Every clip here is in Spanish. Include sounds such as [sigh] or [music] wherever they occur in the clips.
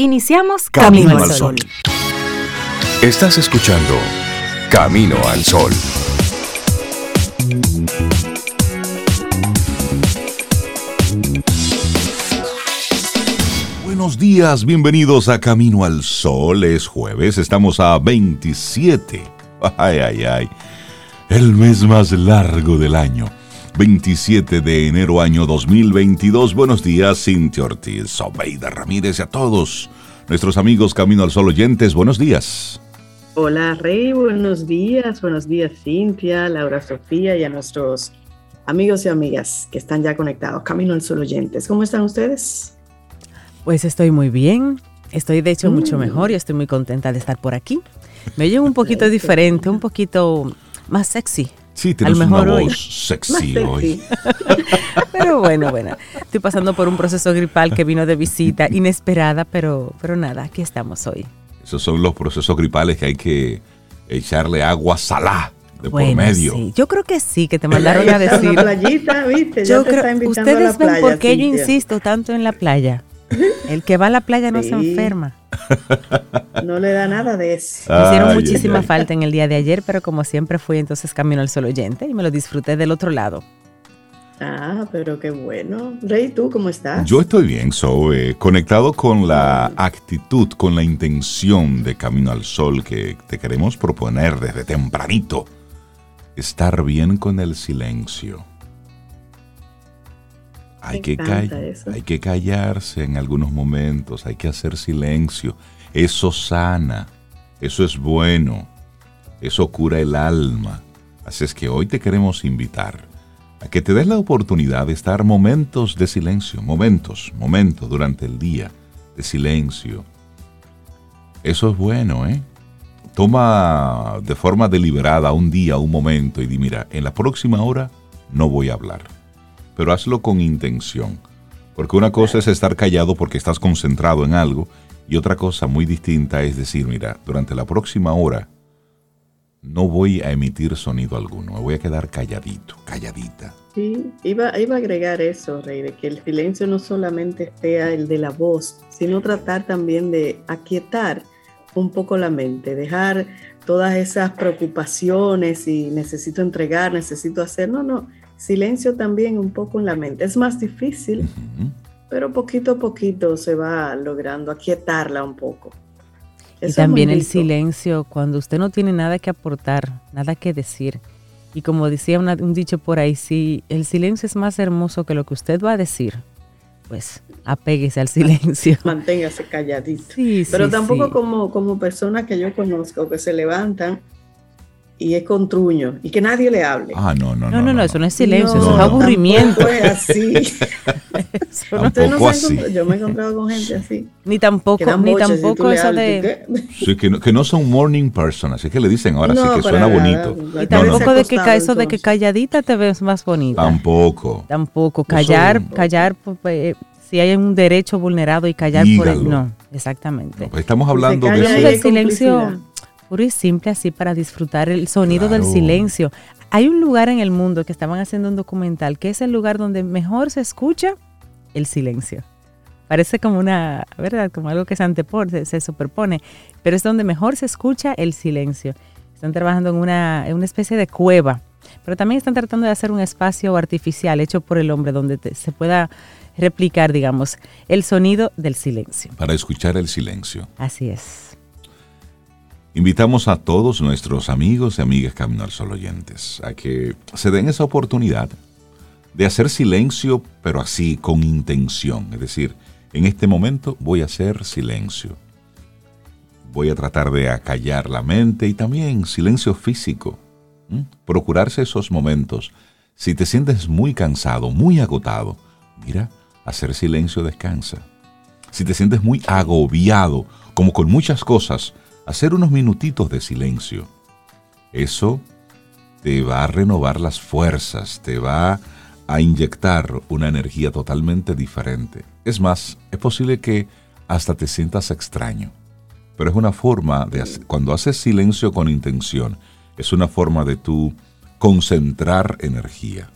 Iniciamos Camino, al Sol. Estás escuchando Camino al Sol. Buenos días, bienvenidos a Camino al Sol. Es jueves, estamos a 27. Ay, ay, ay. El mes más largo del año. 27 de enero año 2022. Buenos días, Cintia Ortiz, Sobeida Ramírez y a todos nuestros amigos Camino al Sol oyentes. Buenos días. Hola Rey, buenos días. Buenos días Cintia, Laura Sofía y a nuestros amigos y amigas que están ya conectados. Camino al Sol oyentes. ¿Cómo están ustedes? Pues estoy muy bien. Estoy de hecho mucho mm. mejor y estoy muy contenta de estar por aquí. Me oye un poquito diferente, un poquito más sexy Sí, tienes una voz sexy hoy. [laughs] pero bueno, bueno, estoy pasando por un proceso gripal que vino de visita inesperada, pero, pero nada, aquí estamos hoy. Esos son los procesos gripales que hay que echarle agua salá de por medio. Sí. Yo creo que sí, que te mandaron a decir. playita, ¿viste? Yo creo, ustedes ven por qué yo insisto tanto en la playa. [laughs] El que va a la playa no se enferma. No le da nada de eso. hicieron muchísima falta en el día de ayer, pero como siempre fui entonces camino al solo oyente y me lo disfruté del otro lado. Ah, pero qué bueno. Rey, ¿tú cómo estás? Yo estoy bien, soy conectado con la actitud, con la intención de Camino al Sol que te queremos proponer desde tempranito. Estar bien con el silencio. Hay que, hay que callarse en algunos momentos, hay que hacer silencio. Eso sana, eso es bueno, eso cura el alma. Así es que hoy te queremos invitar a que te des la oportunidad de estar momentos de silencio, momentos, momentos durante el día de silencio. Eso es bueno, ¿eh? Toma de forma deliberada un día, un momento y di, mira, en la próxima hora no voy a hablar pero hazlo con intención. Porque una cosa es estar callado porque estás concentrado en algo y otra cosa muy distinta es decir, mira, durante la próxima hora no voy a emitir sonido alguno, me voy a quedar calladito, calladita. Sí, iba, iba a agregar eso, Rey, de que el silencio no solamente sea el de la voz, sino tratar también de aquietar un poco la mente, dejar todas esas preocupaciones y necesito entregar, necesito hacer, no, no, silencio también un poco en la mente. Es más difícil, pero poquito a poquito se va logrando aquietarla un poco. y también el silencio, cuando usted no tiene nada que aportar, nada que decir. Y como decía un dicho por ahí, si el silencio es más hermoso que lo que usted va a decir, pues apéguese al silencio. [laughs] Manténgase calladito. Pero tampoco como, como personas que yo conozco que se levantan y es con truño y que nadie le hable. Ah, no, no, no. No, no, eso no es silencio, eso es aburrimiento. es así. [laughs] tampoco así. Yo me he encontrado con gente así. Ni tampoco, ni tampoco eso de. Sí, que no, que no son morning person, así que le dicen ahora sí que suena bonito. Y tampoco de que eso de que calladita te ves más bonita. Tampoco. Tampoco. Callar, callar, pues, pues, si hay un derecho vulnerado y callar por él. No, exactamente. Pues estamos hablando de eso. El silencio puro y simple así para disfrutar el sonido del silencio. Hay un lugar en el mundo que estaban haciendo un documental que es el lugar donde mejor se escucha el silencio. Parece como una, ¿verdad? Como algo que se antepone, se, superpone, pero es donde mejor se escucha el silencio. Están trabajando en una, en una especie de cueva, pero también están tratando de hacer un espacio artificial hecho por el hombre donde se pueda replicar, digamos, el sonido del silencio. Para escuchar el silencio. Así es. Invitamos a todos nuestros amigos y amigas Camino al Sol oyentes a que se den esa oportunidad de hacer silencio, pero así, con intención. Es decir, en este momento voy a hacer silencio. Voy a tratar de acallar la mente y también silencio físico. Procurarse esos momentos. Si te sientes muy cansado, muy agotado, mira, hacer silencio descansa. Si te sientes muy agobiado, como con muchas cosas, hacer unos minutitos de silencio. Eso te va a renovar las fuerzas, te va a inyectar una energía totalmente diferente. Es más, es posible que hasta te sientas extraño. Pero es una forma de, cuando haces silencio con intención, es una forma de tú concentrar energía,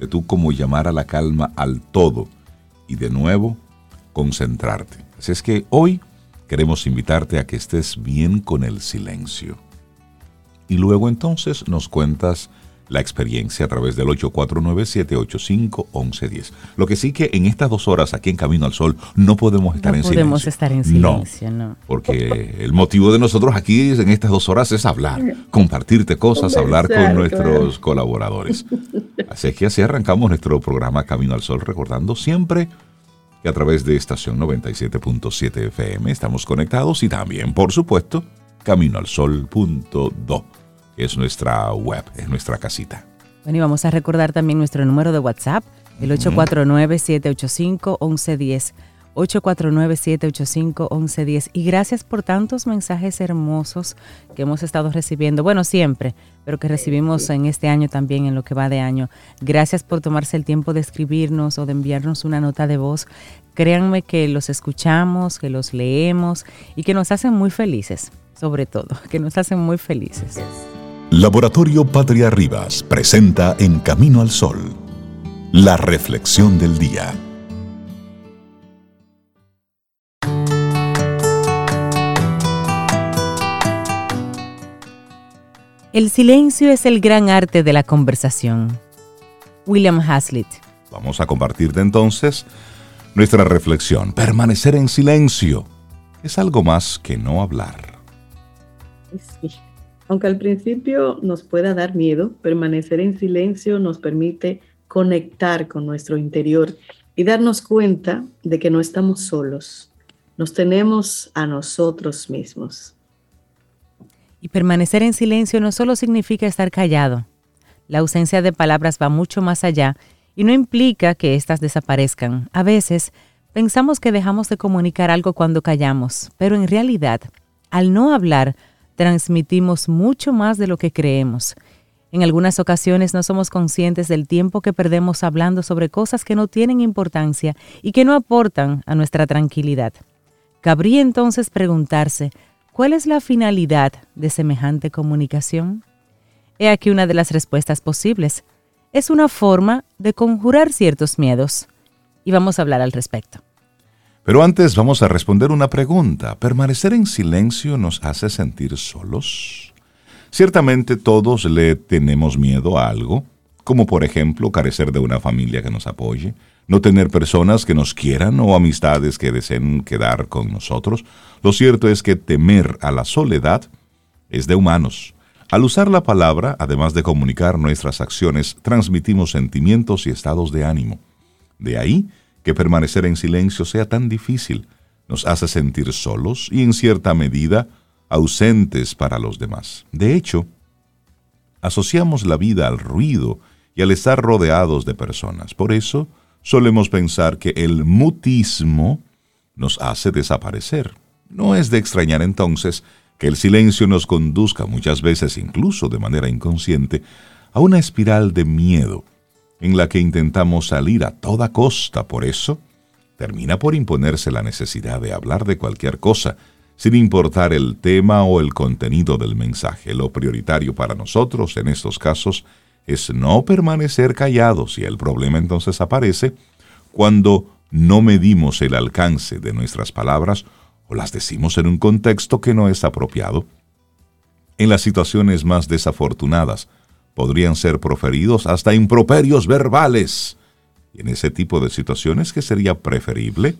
de tú como llamar a la calma al todo y de nuevo concentrarte. Así es que hoy queremos invitarte a que estés bien con el silencio. Y luego entonces nos cuentas la experiencia a través del 849-785-1110. Lo que sí que en estas dos horas aquí en Camino al Sol no podemos estar en silencio. No podemos estar en silencio, no, Porque el motivo de nosotros aquí en estas dos horas es hablar, compartirte cosas, hablar con nuestros colaboradores. Así es que así arrancamos nuestro programa Camino al Sol, recordando siempre que a través de estación 97.7 FM estamos conectados y también, por supuesto, caminoalsol.do es nuestra web, es nuestra casita. Bueno, y vamos a recordar también nuestro número de WhatsApp, el 849-785-1110. 849-785-1110. Y gracias por tantos mensajes hermosos que hemos estado recibiendo. Bueno, siempre, pero que recibimos en este año también, en lo que va de año. Gracias por tomarse el tiempo de escribirnos o de enviarnos una nota de voz. Créanme que los escuchamos, que los leemos y que nos hacen muy felices, sobre todo, [laughs] que nos hacen muy felices. Laboratorio Patria Rivas presenta En Camino al Sol, la reflexión del día. El silencio es el gran arte de la conversación. William Hazlitt. Vamos a compartirte entonces nuestra reflexión. Permanecer en silencio es algo más que no hablar. Sí. Aunque al principio nos pueda dar miedo, permanecer en silencio nos permite conectar con nuestro interior y darnos cuenta de que no estamos solos. Nos tenemos a nosotros mismos. Y permanecer en silencio no solo significa estar callado. La ausencia de palabras va mucho más allá y no implica que éstas desaparezcan. A veces pensamos que dejamos de comunicar algo cuando callamos, pero en realidad, al no hablar, transmitimos mucho más de lo que creemos. En algunas ocasiones no somos conscientes del tiempo que perdemos hablando sobre cosas que no tienen importancia y que no aportan a nuestra tranquilidad. Cabría entonces preguntarse, ¿cuál es la finalidad de semejante comunicación? He aquí una de las respuestas posibles. Es una forma de conjurar ciertos miedos. Y vamos a hablar al respecto. Pero antes vamos a responder una pregunta. ¿Permanecer en silencio nos hace sentir solos? Ciertamente todos le tenemos miedo a algo, como por ejemplo carecer de una familia que nos apoye, no tener personas que nos quieran o amistades que deseen quedar con nosotros. Lo cierto es que temer a la soledad es de humanos. Al usar la palabra, además de comunicar nuestras acciones, transmitimos sentimientos y estados de ánimo. De ahí que permanecer en silencio sea tan difícil. Nos hace sentir solos y en cierta medida ausentes para los demás. De hecho, asociamos la vida al ruido y al estar rodeados de personas. Por eso, solemos pensar que el mutismo nos hace desaparecer. No es de extrañar entonces que el silencio nos conduzca muchas veces, incluso de manera inconsciente, a una espiral de miedo, en la que intentamos salir a toda costa. Por eso, termina por imponerse la necesidad de hablar de cualquier cosa, sin importar el tema o el contenido del mensaje. Lo prioritario para nosotros en estos casos es no permanecer callados y el problema entonces aparece cuando no medimos el alcance de nuestras palabras o las decimos en un contexto que no es apropiado. En las situaciones más desafortunadas, podrían ser proferidos hasta improperios verbales. Y en ese tipo de situaciones, ¿qué sería preferible?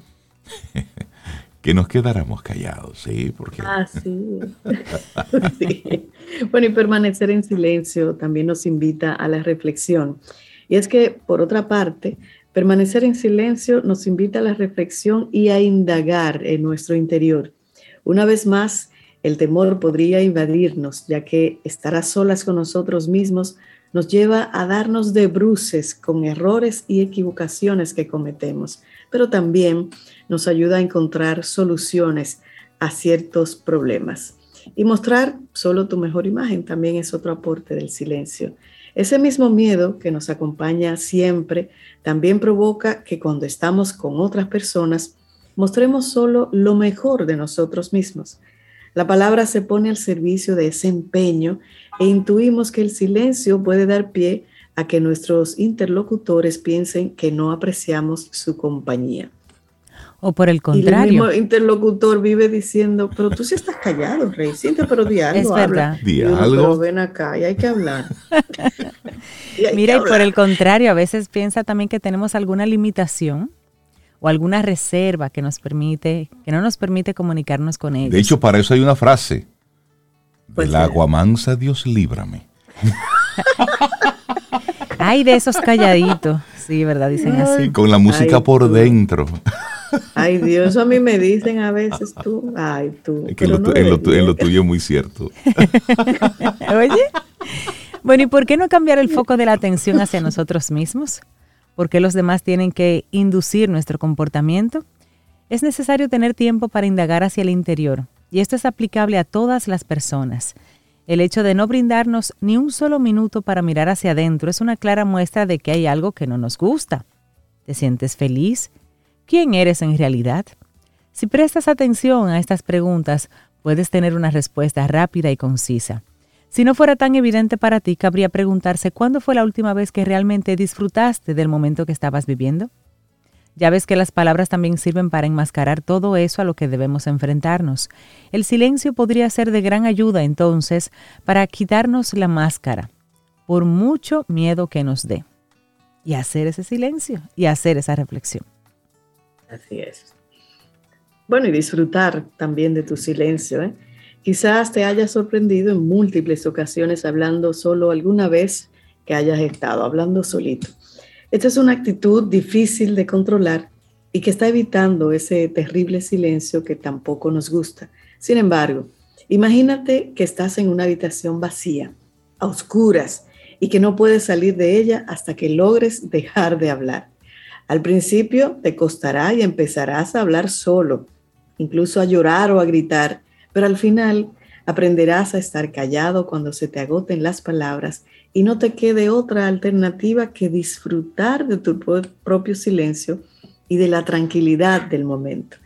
Que nos quedáramos callados, ¿sí? Porque... Ah, [laughs] sí. [laughs] sí. Bueno, y permanecer en silencio también nos invita a la reflexión. Y es que, por otra parte, permanecer en silencio nos invita a la reflexión y a indagar en nuestro interior. Una vez más, el temor podría invadirnos, ya que estar a solas con nosotros mismos nos lleva a darnos de bruces con errores y equivocaciones que cometemos, pero también nos ayuda a encontrar soluciones a ciertos problemas. Y mostrar solo tu mejor imagen también es otro aporte del silencio. Ese mismo miedo que nos acompaña siempre también provoca que cuando estamos con otras personas mostremos solo lo mejor de nosotros mismos la palabra se pone al servicio de ese empeño e intuimos que el silencio puede dar pie a que nuestros interlocutores piensen que no apreciamos su compañía. O por el contrario. Y el mismo interlocutor vive diciendo, pero tú sí estás callado, Rey, siente, pero di algo. Es verdad. Di Y uno, algo. pero ven acá y hay que hablar. [laughs] Y hay Mira, que y por el contrario, a veces piensa también que tenemos alguna limitación o alguna reserva que nos permite, que no nos permite comunicarnos con ellos. De hecho, para eso hay una frase. Pues Del agua mansa, Dios líbrame. [laughs] [laughs] Ay, de esos calladitos. Sí, ¿verdad? Dicen así. Con la música Ay, por tú. dentro. Ay, Dios, a mí me dicen a veces tú. Ay, tú. Es que en lo, tu- no en lo tu- en lo debería. tuyo es muy cierto. [laughs] Oye. Bueno, ¿y por qué no cambiar el foco de la atención hacia nosotros mismos? ¿Por qué los demás tienen que inducir nuestro comportamiento? Es necesario tener tiempo para indagar hacia el interior, y esto es aplicable a todas las personas. El hecho de no brindarnos ni un solo minuto para mirar hacia adentro es una clara muestra de que hay algo que no nos gusta. ¿Te sientes feliz? ¿Quién eres en realidad? Si prestas atención a estas preguntas, puedes tener una respuesta rápida y concisa. Si no fuera tan evidente para ti, cabría preguntarse cuándo fue la última vez que realmente disfrutaste del momento que estabas viviendo. Ya ves que las palabras también sirven para enmascarar todo eso a lo que debemos enfrentarnos. El silencio podría ser de gran ayuda entonces para quitarnos la máscara, por mucho miedo que nos dé, y hacer ese silencio y hacer esa reflexión. Así es. Bueno, y disfrutar también de tu silencio. ¿eh? Quizás te hayas sorprendido en múltiples ocasiones hablando solo alguna vez que hayas estado, hablando solito. Esta es una actitud difícil de controlar y que está evitando ese terrible silencio que tampoco nos gusta. Sin embargo, imagínate que estás en una habitación vacía, a oscuras, y que no puedes salir de ella hasta que logres dejar de hablar. Al principio te costará y empezarás a hablar solo, incluso a llorar o a gritar, pero al final aprenderás a estar callado cuando se te agoten las palabras y no te quede otra alternativa que disfrutar de tu pro- propio silencio y de la tranquilidad del momento.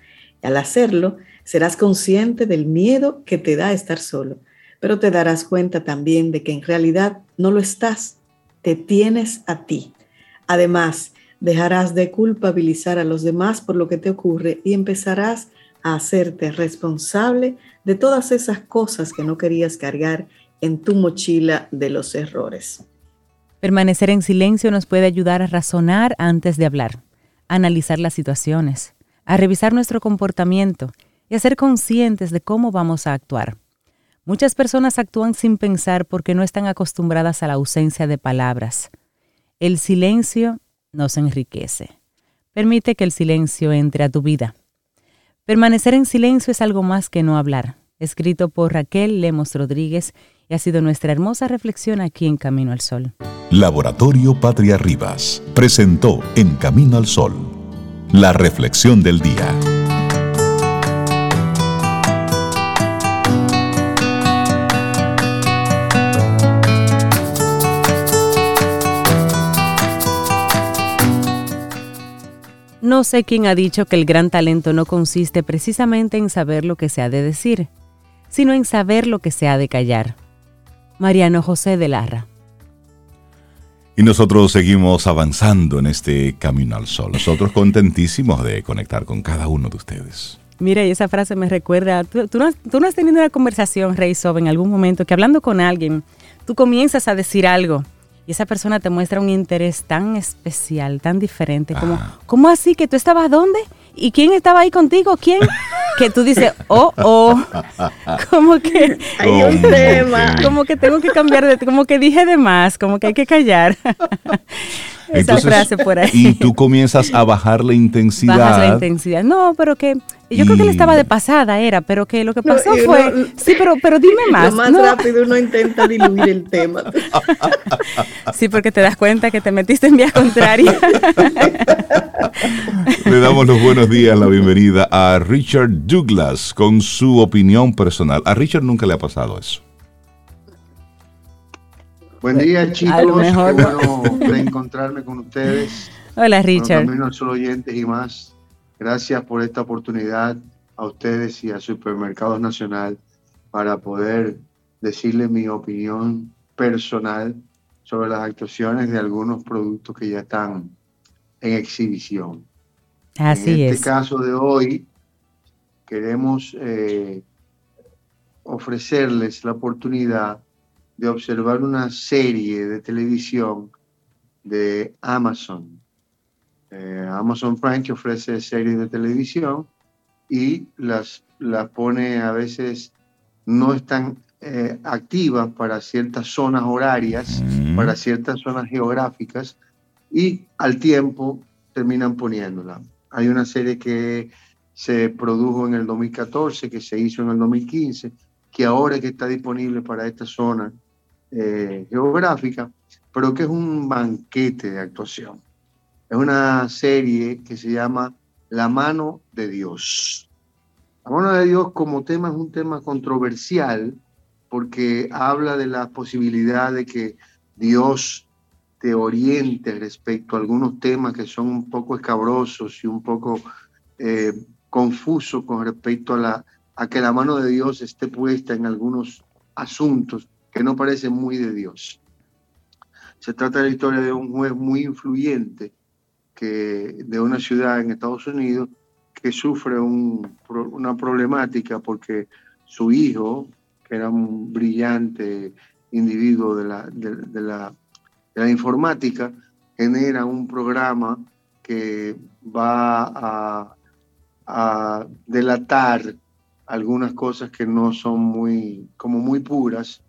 Al hacerlo, serás consciente del miedo que te da estar solo, pero te darás cuenta también de que en realidad no lo estás, te tienes a ti. Además, dejarás de culpabilizar a los demás por lo que te ocurre y empezarás a hacerte responsable de todas esas cosas que no querías cargar en tu mochila de los errores. Permanecer en silencio nos puede ayudar a razonar antes de hablar, a analizar las situaciones, a revisar nuestro comportamiento y a ser conscientes de cómo vamos a actuar. Muchas personas actúan sin pensar porque no están acostumbradas a la ausencia de palabras. El silencio nos enriquece. Permite que el silencio entre a tu vida. Permanecer en silencio es algo más que no hablar. Escrito por Raquel Lemos Rodríguez y ha sido nuestra hermosa reflexión aquí en Camino al Sol. Laboratorio Patria Rivas presentó En Camino al Sol, la reflexión del día. No sé quién ha dicho que el gran talento no consiste precisamente en saber lo que se ha de decir, sino en saber lo que se ha de callar. Mariano José de Larra. Y nosotros seguimos avanzando en este camino al sol. Nosotros [laughs] contentísimos de conectar con cada uno de ustedes. Mira, y esa frase me recuerda, tú, tú no, has, tú no has tenido una conversación, Rey Sob, en algún momento que hablando con alguien, tú comienzas a decir algo y esa persona te muestra un interés tan especial, tan diferente, como, Ajá. ¿cómo así? ¿Que tú estabas dónde? ¿Y quién estaba ahí contigo? ¿Quién? Que tú dices, oh, oh, [laughs] como que, Hay un ¿Cómo tema. como que tengo que cambiar de, como que dije de más, como que hay que callar. Esa Entonces, frase por ahí. Y tú comienzas a bajar la intensidad. Bajas la intensidad. No, pero que yo creo que él estaba de pasada, era, pero que lo que pasó uno- fue, sí, pero, pero dime [laughs] más. Lo más No. rápido uno intenta diluir el tema. [laughs] Sí, porque te das cuenta que te metiste en vías contrarias. [laughs] Le damos los buenos días, la bienvenida a Richard Douglas con su opinión personal. A Richard nunca le ha pasado eso. Buen día, chicos. a lo mejor Qué no. bueno reencontrarme con ustedes. [laughs] Hola, Richard. Camino al Sol oyentes y más. Gracias por esta oportunidad a ustedes y a Supermercados Nacional para poder decirle mi opinión personal sobre las actuaciones de algunos productos que ya están en exhibición. Así en este es. caso de hoy, queremos eh, ofrecerles la oportunidad de observar una serie de televisión de Amazon. Eh, Amazon Prime que ofrece series de televisión y las, las pone a veces no están eh, activas para ciertas zonas horarias, para ciertas zonas geográficas y al tiempo terminan poniéndola. Hay una serie que se produjo en el 2014, que se hizo en el 2015, que ahora que está disponible para esta zona eh, geográfica, pero que es un banquete de actuación. Es una serie que se llama La mano de Dios. La mano de Dios como tema es un tema controversial porque habla de la posibilidad de que Dios te oriente respecto a algunos temas que son un poco escabrosos y un poco eh, confusos con respecto a, que la mano de Dios esté puesta en algunos asuntos que no parecen muy de Dios. Se trata de la historia de un juez muy influyente que, de una ciudad en Estados Unidos que sufre un, una problemática porque su hijo, que era un brillante individuo de la, de, de la, de la informática, genera un programa que va a, a, delatar algunas cosas que no son muy, como muy puras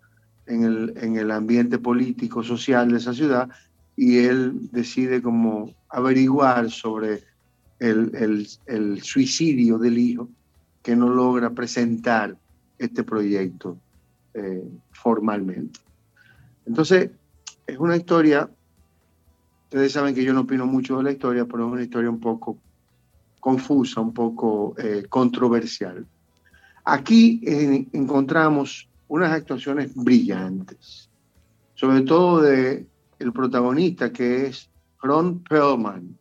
en el, en el ambiente político, social de esa ciudad, y él decide como averiguar sobre el, el, el suicidio del hijo que no logra presentar este proyecto eh, formalmente. Entonces, es una historia, ustedes saben que yo no opino mucho de la historia, pero es una historia un poco confusa, un poco eh, controversial. Aquí eh, encontramos unas actuaciones brillantes, sobre todo de el protagonista que es Ron Perlman.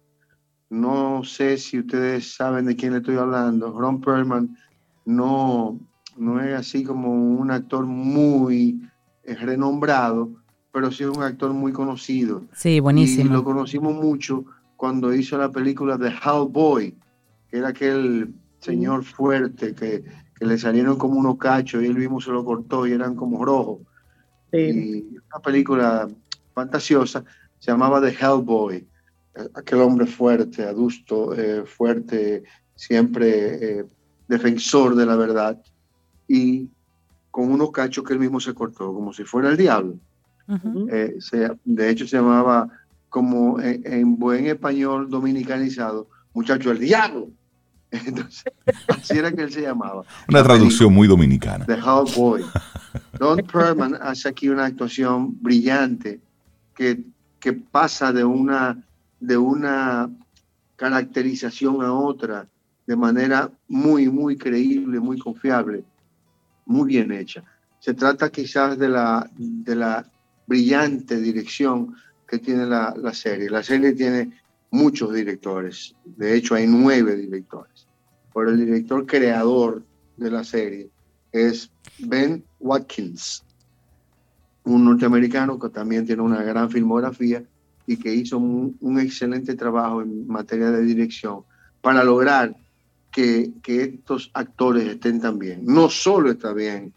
No sé si ustedes saben de quién le estoy hablando. Ron Perlman no, no es así como un actor muy eh, renombrado, pero sí es un actor muy conocido. Sí, buenísimo. Y lo conocimos mucho cuando hizo la película de Hellboy, que era aquel señor fuerte que, que le salieron como unos cachos y él mismo se lo cortó y eran como rojos. Sí. Y una película fantasiosa se llamaba The Hellboy, aquel hombre fuerte, adusto, eh, fuerte, siempre eh, defensor de la verdad y con unos cachos que él mismo se cortó, como si fuera el diablo. Ujú. Eh, se- de hecho, se llamaba, como en, en buen español dominicanizado, muchacho el diablo. Entonces, así era que él se llamaba. Una La traducción muy dominicana. The Hellboy. Don Perlman hace aquí una actuación brillante que, que pasa de una, de una caracterización a otra de manera muy, muy creíble, muy confiable, muy bien hecha. Se trata quizás de la, de la brillante dirección que tiene la, la serie. La serie tiene muchos directores, de hecho hay nueve directores, pero el director creador de la serie es Ben Watkins, un norteamericano que también tiene una gran filmografía y que hizo un, un excelente trabajo en materia de dirección para lograr que, que estos actores estén también. No solo está bien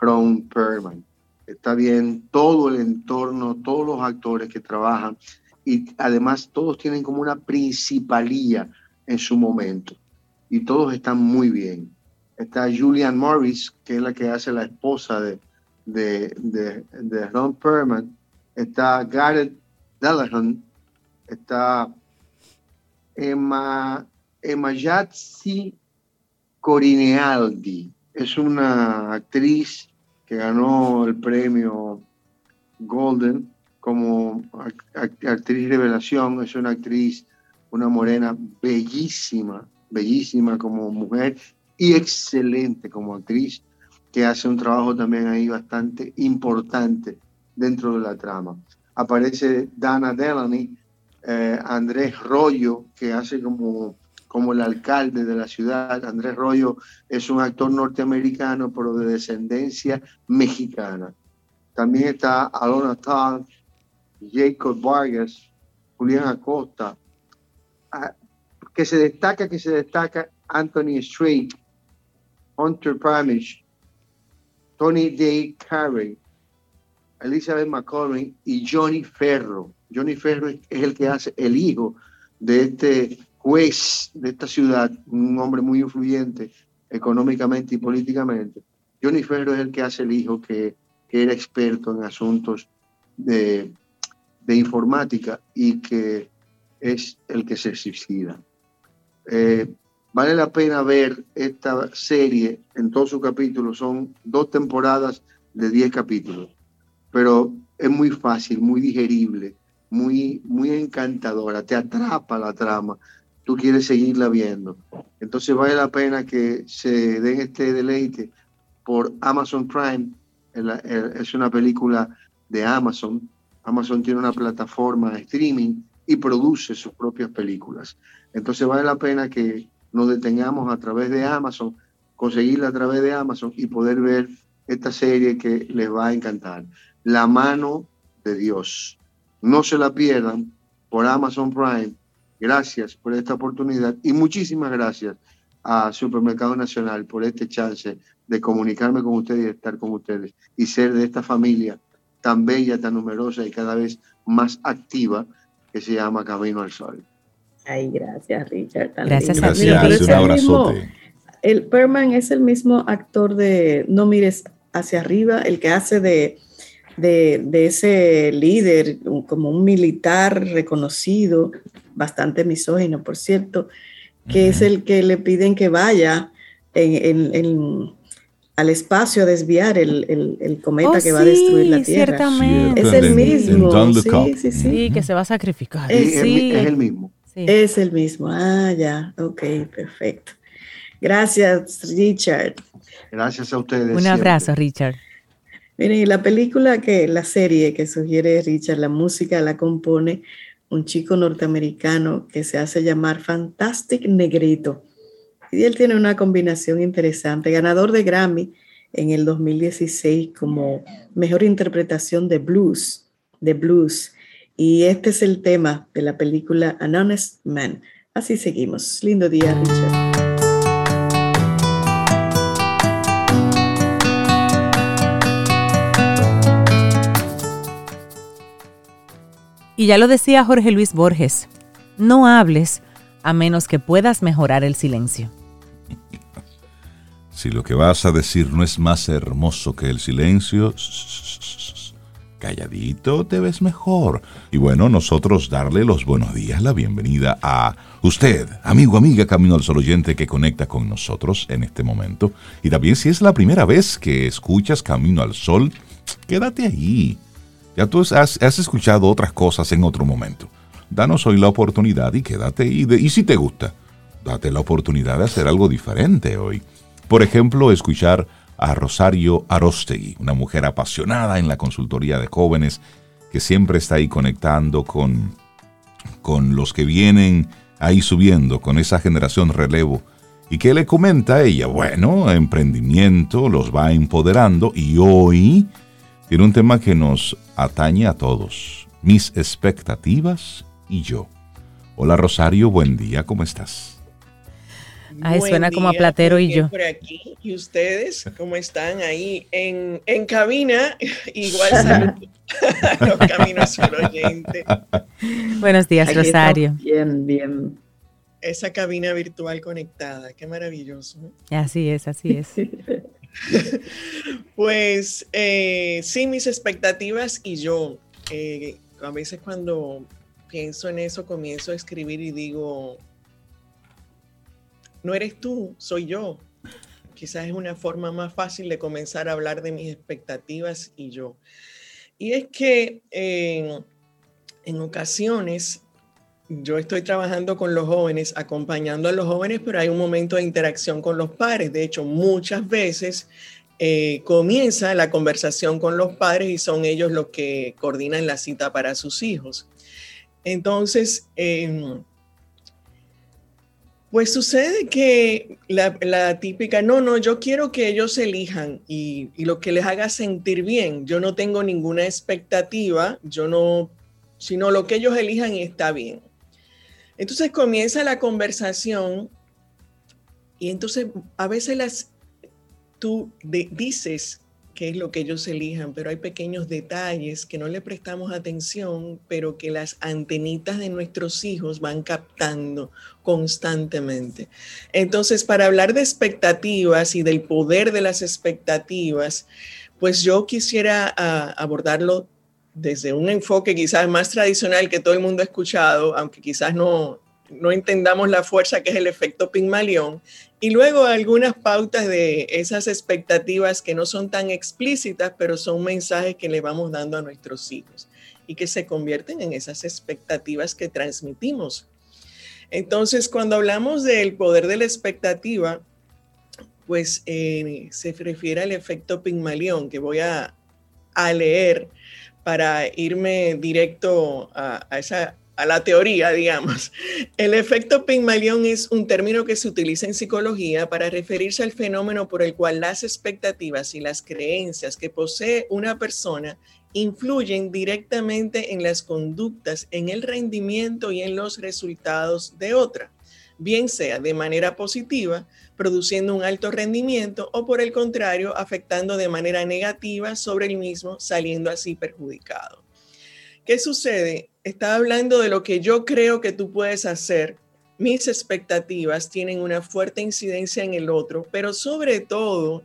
Ron Perlman, está bien todo el entorno, todos los actores que trabajan y además todos tienen como una principalía en su momento y todos están muy bien. Está Julian Morris, que es la que hace la esposa de, de, de, de Ron Perlman. Está Gareth Delahan. Está Emma, Emma Yatsi Corinealdi. Es una actriz que ganó el premio Golden como act- actriz revelación. Es una actriz, una morena bellísima, bellísima como mujer y excelente como actriz, que hace un trabajo también ahí bastante importante dentro de la trama. Aparece Dana Delany, eh, Andrés Rollo, que hace como, como el alcalde de la ciudad. Andrés Rollo es un actor norteamericano, pero de descendencia mexicana. También está Alona Tal, Jacob Vargas, Julián Acosta, ah, que se destaca, que se destaca Anthony Strait, Hunter Pamish, Tony Day Carey, Elizabeth McCormick y Johnny Ferro. Johnny Ferro es el que hace el hijo de este juez de esta ciudad, un hombre muy influyente económicamente y políticamente. Johnny Ferro es el que hace el hijo que, era experto en asuntos de, informática y que es el que se suicida. Eh, vale la pena ver esta serie en todos sus capítulos. Son dos temporadas de 10 capítulos pero es muy fácil, muy digerible, muy, muy encantadora, te atrapa la trama, tú quieres seguirla viendo. Entonces vale la pena que se den este deleite por Amazon Prime, es una película de Amazon, Amazon tiene una plataforma de streaming y produce sus propias películas. Entonces vale la pena que nos detengamos a través de Amazon, conseguirla a través de Amazon y poder ver esta serie que les va a encantar la mano de Dios. No se la pierdan por Amazon Prime. Gracias por esta oportunidad y muchísimas gracias a Supermercado Nacional por este chance de comunicarme con ustedes y estar con ustedes y ser de esta familia tan bella, tan numerosa y cada vez más activa que se llama Camino al Sol. Ay, gracias, Richard. gracias, gracias un abrazote. el Perman es el mismo actor de No mires hacia arriba, el que hace de de, ese líder, como un militar reconocido, bastante misógino, por cierto, que es el que le piden que vaya al espacio a desviar el, cometa oh, que va a destruir la Tierra. Es el mismo. sí, sí, sí. que se va a sacrificar. Es, el mismo. Es el mismo. Ah, ya. Ok, perfecto. Gracias, Richard. Gracias a ustedes. Un abrazo, Richard. Miren, la película que, la serie que sugiere Richard, la música la compone un chico norteamericano que se hace llamar Fantastic Negrito. Y él tiene una combinación interesante, ganador de Grammy en el 2016 como mejor interpretación de blues, de blues. Y este es el tema de la película An Honest Man. Así seguimos. Lindo día, Richard. Y ya lo decía Jorge Luis Borges, no hables a menos que puedas mejorar el silencio. Si lo que vas a decir no es más hermoso que el silencio, calladito te ves mejor. Y bueno, nosotros darle los buenos días, la bienvenida a usted, amigo, amiga, Camino al Sol oyente que conecta con nosotros en este momento. Y también si es la primera vez que escuchas Camino al Sol, quédate ahí ya tú has, escuchado otras cosas en otro momento. Danos hoy la oportunidad y quédate. Y, y si te gusta, date la oportunidad de hacer algo diferente hoy. Por ejemplo, escuchar a Rosario Arostegui, una mujer apasionada en la consultoría de jóvenes que siempre está ahí conectando con, con los que vienen ahí subiendo, con esa generación relevo. ¿Y qué le comenta a ella? Bueno, emprendimiento los va empoderando y hoy tiene un tema que nos atañe a todos, mis expectativas y yo. Hola Rosario, buen día, ¿cómo estás? Ay, suena como a Platero y yo. Por aquí, ¿y ustedes cómo están ahí en, en cabina? [laughs] Igual salud [laughs] los caminos oyente. Buenos días, Rosario. Bien, bien. Esa cabina virtual conectada, qué maravilloso. Así es, así es. [laughs] pues eh, sí, mis expectativas y yo. Eh, a veces cuando pienso en eso, comienzo a escribir y digo, no eres tú, soy yo. Quizás es una forma más fácil de comenzar a hablar de mis expectativas y yo. Y es que eh, en ocasiones yo estoy trabajando con los jóvenes, acompañando a los jóvenes, pero hay un momento de interacción con los padres. De hecho, muchas veces eh, comienza la conversación con los padres y son ellos los que coordinan la cita para sus hijos. Entonces, em, pues sucede que la, típica, no, no, yo quiero que ellos elijan y, y lo que les haga sentir bien. Yo no tengo ninguna expectativa, yo no, sino lo que ellos elijan está bien. Entonces comienza la conversación y entonces a veces las, tú dices qué es lo que ellos elijan, pero hay pequeños detalles que no le prestamos atención, pero que las antenitas de nuestros hijos van captando constantemente. Entonces, para hablar de expectativas y del poder de las expectativas, pues yo quisiera ah, abordarlo desde un enfoque quizás más tradicional que todo el mundo ha escuchado, aunque quizás no, no entendamos la fuerza que es el efecto Pigmalión, y luego algunas pautas de esas expectativas que no son tan explícitas, pero son mensajes que le vamos dando a nuestros hijos y que se convierten en esas expectativas que transmitimos. Entonces, cuando hablamos del poder de la expectativa, pues eh, se refiere al efecto Pigmalión, que voy a, leer para irme directo a, a esa a la teoría, digamos. El efecto Pygmalion es un término que se utiliza en psicología para referirse al fenómeno por el cual las expectativas y las creencias que posee una persona influyen directamente en las conductas, en el rendimiento y en los resultados de otra, bien sea de manera positiva, produciendo un alto rendimiento, o por el contrario, afectando de manera negativa sobre el mismo, saliendo así perjudicado. ¿Qué sucede? Estaba hablando de lo que yo creo que tú puedes hacer. Mis expectativas tienen una fuerte incidencia en el otro, pero sobre todo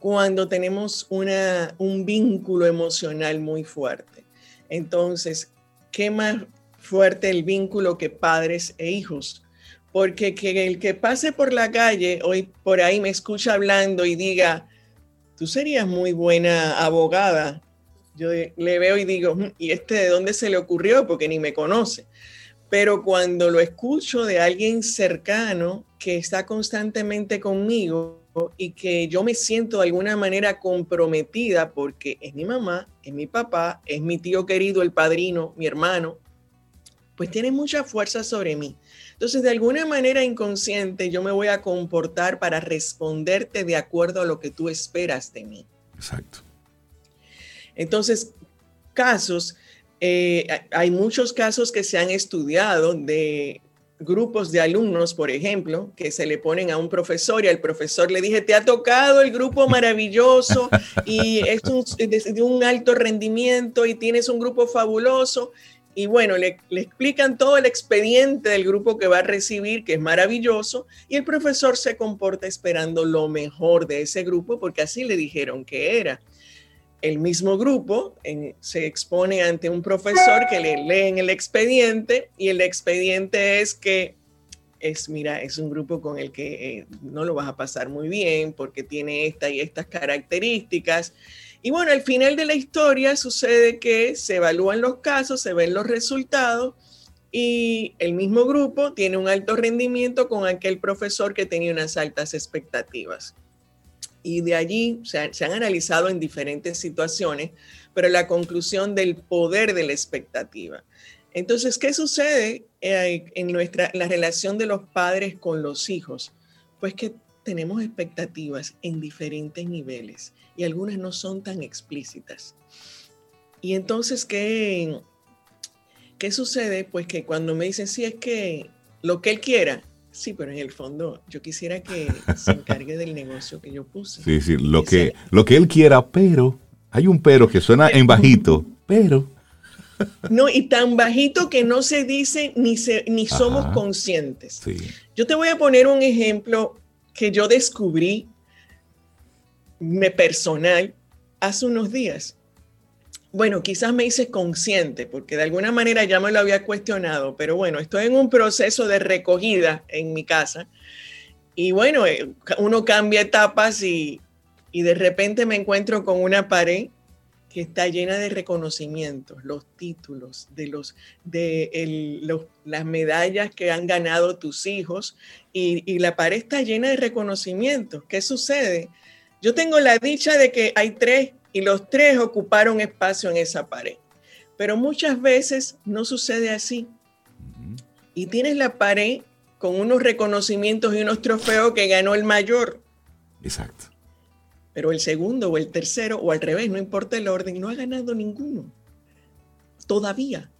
cuando tenemos una, un vínculo emocional muy fuerte. Entonces, ¿qué más fuerte el vínculo que padres e hijos? Porque que el que pase por la calle hoy por ahí me escucha hablando y diga, tú serías muy buena abogada, yo le veo y digo, mm, ¿y este de dónde se le ocurrió? Porque ni me conoce. Pero cuando lo escucho de alguien cercano que está constantemente conmigo y que yo me siento de alguna manera comprometida porque es mi mamá, es mi papá, es mi tío querido, el padrino, mi hermano, pues tiene mucha fuerza sobre mí. Entonces, de alguna manera inconsciente, yo me voy a comportar para responderte de acuerdo a lo que tú esperas de mí. Exacto. Entonces, casos, eh, hay muchos casos que se han estudiado de grupos de alumnos, por ejemplo, que se le ponen a un profesor y al profesor le dije, te ha tocado el grupo maravilloso y es de, un alto rendimiento y tienes un grupo fabuloso. Y bueno, le, le, explican todo el expediente del grupo que va a recibir, que es maravilloso, y el profesor se comporta esperando lo mejor de ese grupo porque así le dijeron que era el mismo grupo se expone ante un profesor que le leen el expediente y el expediente es que es, mira, es un grupo con el que eh, no lo vas a pasar muy bien porque tiene esta y estas características. Y bueno, al final de la historia sucede que se evalúan los casos, se ven los resultados y el mismo grupo tiene un alto rendimiento con aquel profesor que tenía unas altas expectativas y de allí se, han analizado en diferentes situaciones, pero la conclusión del poder de la expectativa. Entonces, ¿qué sucede eh, en nuestra la relación de los padres con los hijos? Pues que tenemos expectativas en diferentes niveles y algunas no son tan explícitas. Y entonces, ¿qué, qué sucede? Pues que cuando me dicen, sí, es que lo que él quiera, Sí, pero en el fondo yo quisiera que se encargue del negocio que yo puse. Sí, sí, lo que, lo que él quiera, pero hay un pero que suena en bajito, pero... No, y tan bajito que no se dice ni, se, ni somos conscientes. Yo te voy a poner un ejemplo que yo descubrí me personal hace unos días bueno, quizás me hice consciente, porque de alguna manera ya me lo había cuestionado, pero bueno, estoy en un proceso de recogida en mi casa y bueno, eh, uno cambia etapas y, de repente me encuentro con una pared que está llena de reconocimientos, los títulos, de, los, de las medallas que han ganado tus hijos y, y la pared está llena de reconocimientos. ¿Qué sucede? Yo tengo la dicha de que hay tres y los tres ocuparon espacio en esa pared. Pero muchas veces no sucede así. Y tienes la pared con unos reconocimientos y unos trofeos que ganó el mayor. Exacto. Pero el segundo o el tercero o al revés, no importa el orden, no ha ganado ninguno. Todavía.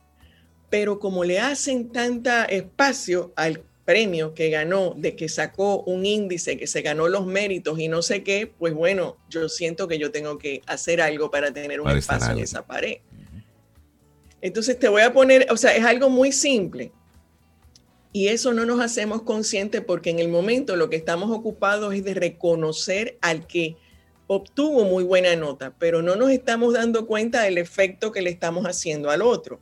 pero como le hacen tanta espacio al premio que ganó, de que sacó un índice, que se ganó los méritos y no sé qué, pues bueno, yo siento que yo tengo que hacer algo para tener un espacio en esa pared. Entonces te voy a poner, o sea, es algo muy simple. Y eso no nos hacemos conscientes porque en el momento lo que estamos ocupados es de reconocer al que obtuvo muy buena nota, pero no nos estamos dando cuenta del efecto que le estamos haciendo al otro.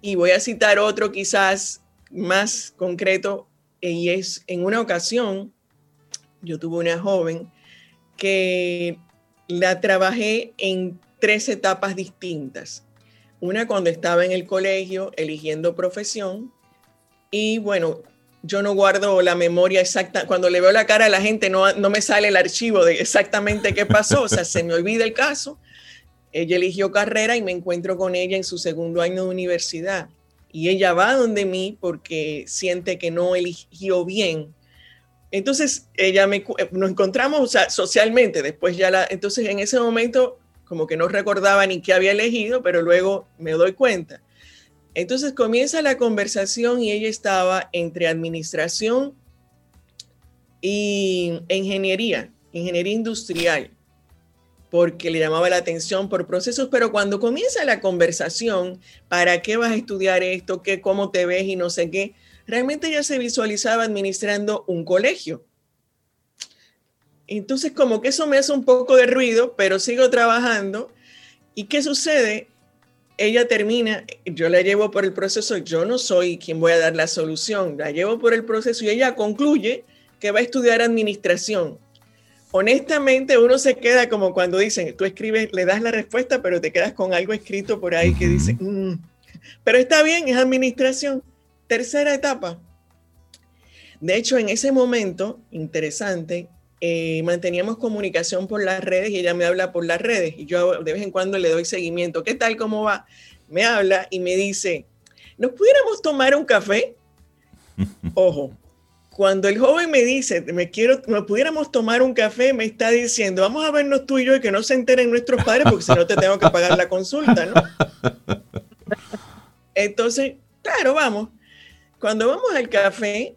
Y voy a citar otro quizás más concreto, y es en una ocasión, yo tuve una joven que la trabajé en tres etapas distintas. Una cuando estaba en el colegio eligiendo profesión y bueno, yo no guardo la memoria exacta. Cuando le veo la cara a la gente no, no me sale el archivo de exactamente qué pasó, o sea, se me olvida el caso. Ella eligió carrera y me encuentro con ella en su segundo año de universidad y ella va donde mí porque siente que no eligió bien. Entonces, ella me, eh, nos encontramos o sea, socialmente, después ya la, entonces en ese momento como que no recordaba ni qué había elegido, pero luego me doy cuenta. Entonces comienza la conversación y ella estaba entre administración y ingeniería, ingeniería industrial porque le llamaba la atención por procesos, pero cuando comienza la conversación, ¿para qué vas a estudiar esto? ¿Qué, ¿Cómo te ves? Y no sé qué. Realmente ella se visualizaba administrando un colegio. Entonces, como que eso me hace un poco de ruido, pero sigo trabajando. ¿Y qué sucede? Ella termina, yo la llevo por el proceso, yo no soy quien voy a dar la solución, la llevo por el proceso y ella concluye que va a estudiar administración honestamente uno se queda como cuando dicen, tú escribes, le das la respuesta, pero te quedas con algo escrito por ahí que dice, mm". pero está bien, es administración. Tercera etapa. De hecho, en ese momento, interesante, eh, manteníamos comunicación por las redes y ella me habla por las redes y yo de vez en cuando le doy seguimiento. ¿Qué tal? ¿Cómo va? Me habla y me dice, ¿nos pudiéramos tomar un café? [laughs] Ojo, cuando el joven me dice, me quiero, no pudiéramos tomar un café, me está diciendo, vamos a vernos tú y yo y que no se enteren nuestros padres porque si no te tengo que pagar la consulta, ¿no? [laughs] Entonces, claro, vamos. Cuando vamos al café,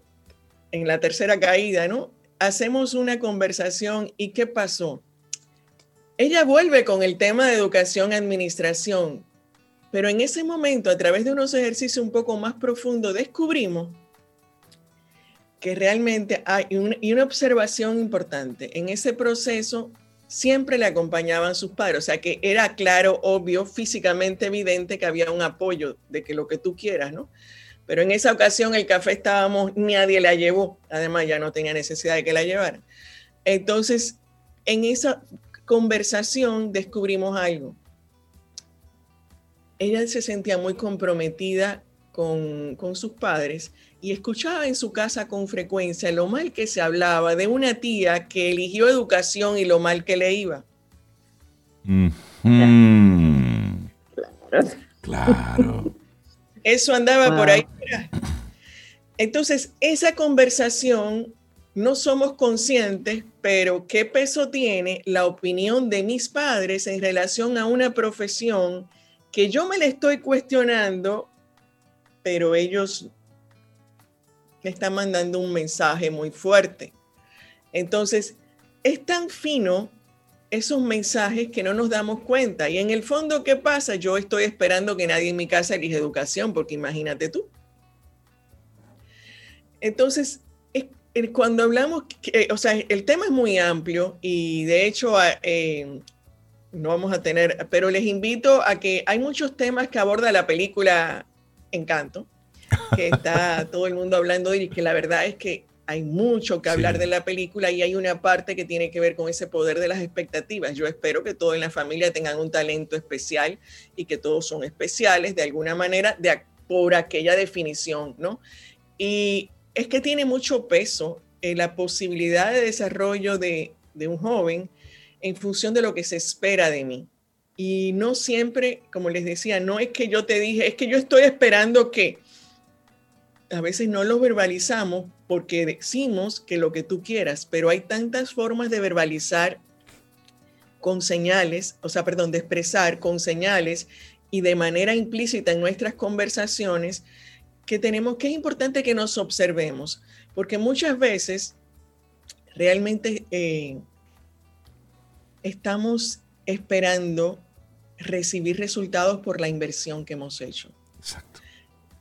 en la tercera caída, ¿no? Hacemos una conversación y ¿qué pasó? Ella vuelve con el tema de educación administración, pero en ese momento, a través de unos ejercicios un poco más profundos, descubrimos que realmente hay y una observación importante. En ese proceso siempre le acompañaban sus padres, o sea que era claro, obvio, físicamente evidente que había un apoyo de que lo que tú quieras, ¿no? Pero en esa ocasión el café estábamos, nadie la llevó, además ya no tenía necesidad de que la llevaran. Entonces, en esa conversación descubrimos algo. Ella se sentía muy comprometida con, con sus padres y escuchaba en su casa con frecuencia lo mal que se hablaba de una tía que eligió educación y lo mal que le iba. Claro. [laughs] Eso andaba por ahí. Entonces, esa conversación no somos conscientes, pero ¿qué peso tiene la opinión de mis padres en relación a una profesión que yo me la estoy cuestionando, pero ellos está mandando un mensaje muy fuerte. Entonces, es tan fino esos mensajes que no nos damos cuenta. Y en el fondo, ¿qué pasa? Yo estoy esperando que nadie en mi casa elija educación, porque imagínate tú. Entonces, cuando hablamos, o sea, el tema es muy amplio y de hecho eh, no vamos a tener, pero les invito a que hay muchos temas que aborda la película Encanto que está todo el mundo hablando y que la verdad es que hay mucho que hablar de la película y hay una parte que tiene que ver con ese poder de las expectativas. Yo espero que todos en la familia tengan un talento especial y que todos son especiales de alguna manera de, por aquella definición, ¿no? Y es que tiene mucho peso eh, la posibilidad de desarrollo de, de un joven en función de lo que se espera de mí. Y no siempre, como les decía, no es que yo te dije, es que yo estoy esperando que a veces no lo verbalizamos porque decimos que lo que tú quieras, pero hay tantas formas de verbalizar con señales, o sea, perdón, de expresar con señales y de manera implícita en nuestras conversaciones que tenemos que es importante que nos observemos, porque muchas veces realmente eh, estamos esperando recibir resultados por la inversión que hemos hecho. Exacto.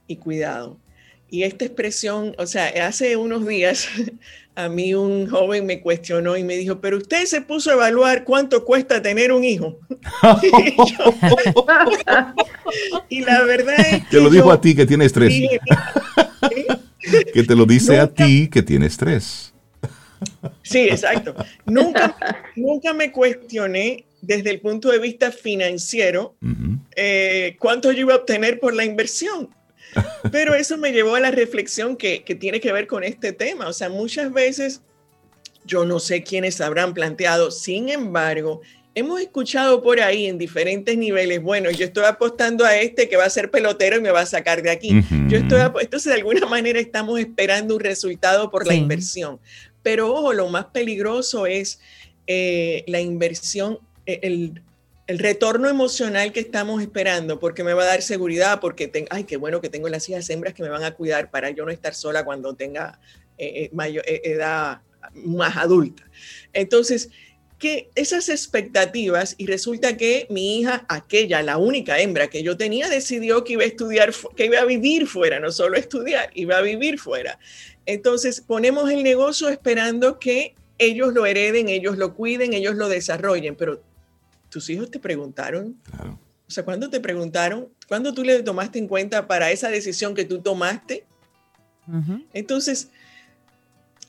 Y cuidado. Y esta expresión, o sea, hace unos días [laughs] a mí un joven me cuestionó y me dijo, pero usted se puso a evaluar cuánto cuesta tener un hijo. [laughs] y, la verdad es que... Te lo dijo a ti que tienes tres. [laughs] que te lo dice a ti que tienes tres. Sí, exacto. Nunca, nunca me cuestioné desde el punto de vista financiero eh, cuánto yo iba a obtener por la inversión. Pero eso me llevó a la reflexión que, tiene que ver con este tema. O sea, muchas veces yo no sé quiénes habrán planteado, sin embargo, hemos escuchado por ahí en diferentes niveles, bueno, yo estoy apostando a este que va a ser pelotero y me va a sacar de aquí. Yo estoy, entonces de alguna manera estamos esperando un resultado por la inversión. Pero ojo, lo más peligroso es eh, la inversión, e, el, el, retorno emocional que estamos esperando, porque me va a dar seguridad, porque, tengo, ay, qué bueno que tengo las hijas hembras que me van a cuidar para yo no estar sola cuando tenga eh, eh, mayor, edad más adulta. Entonces, que esas expectativas y resulta que mi hija, aquella, la única hembra que yo tenía, decidió que iba a estudiar, que iba a vivir fuera, no solo estudiar, iba a vivir fuera. Entonces ponemos el negocio esperando que ellos lo hereden, ellos lo cuiden, ellos lo desarrollen, pero tus hijos te preguntaron. O sea, ¿cuándo te preguntaron? ¿Cuándo tú le tomaste en cuenta para esa decisión que tú tomaste? Entonces,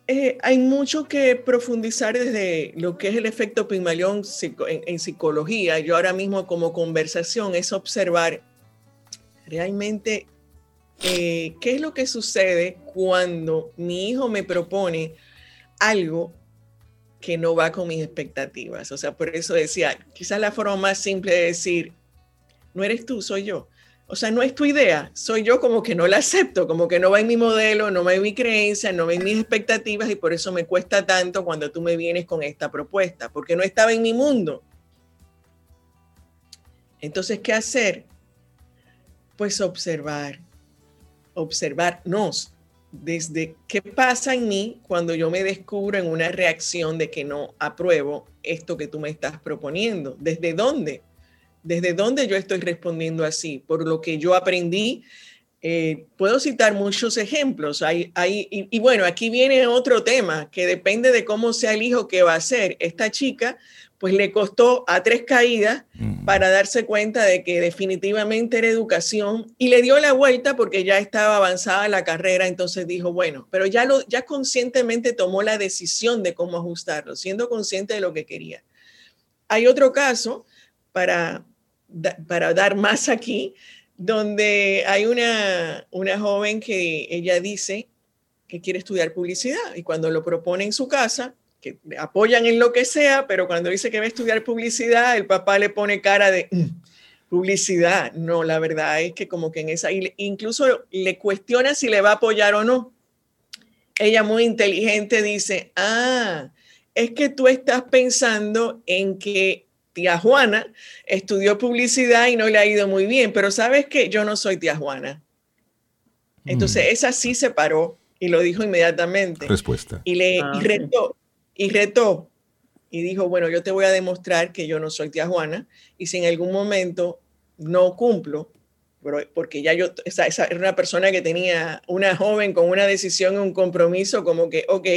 eh, hay mucho que profundizar desde lo que es el efecto Pigmalión en, en, psicología. Yo ahora mismo como conversación es observar realmente eh, ¿qué es lo que sucede cuando mi hijo me propone algo que no va con mis expectativas? O sea, por eso decía, quizás la forma más simple de decir, no eres tú, soy yo. O sea, no es tu idea, soy yo como que no la acepto, como que no va en mi modelo, no va en mi creencia, no va en mis expectativas y por eso me cuesta tanto cuando tú me vienes con esta propuesta, porque no estaba en mi mundo. Entonces, ¿qué hacer? Pues observar, observarnos desde qué pasa en mí cuando yo me descubro en una reacción de que no apruebo esto que tú me estás proponiendo. ¿Desde dónde? ¿Desde dónde yo estoy respondiendo así? Por lo que yo aprendí. Eh, puedo citar muchos ejemplos. Hay, hay, y, y, bueno, aquí viene otro tema que depende de cómo sea el hijo que va a ser. Esta chica pues le costó a tres caídas mm. para darse cuenta de que definitivamente era educación y le dio la vuelta porque ya estaba avanzada la carrera, entonces dijo, bueno, pero ya, lo, ya conscientemente tomó la decisión de cómo ajustarlo, siendo consciente de lo que quería. Hay otro caso para, para dar más aquí, donde hay una, una joven que ella dice que quiere estudiar publicidad y cuando lo propone en su casa, que apoyan en lo que sea, pero cuando dice que va a estudiar publicidad, el papá le pone cara de mm, publicidad. No, la verdad es que como que en esa, incluso le cuestiona si le va a apoyar o no. Ella muy inteligente dice, ah, es que tú estás pensando en que tía Juana estudió publicidad y no le ha ido muy bien, pero sabes que yo no soy tía Juana. Entonces, mm. esa sí se paró y lo dijo inmediatamente. Respuesta. Y le ah, retó y retó y dijo, bueno, yo te voy a demostrar que yo no soy tía Juana y si en algún momento no cumplo, porque ya yo, esa, esa, era una persona que tenía una joven con una decisión, un compromiso, como que, ok,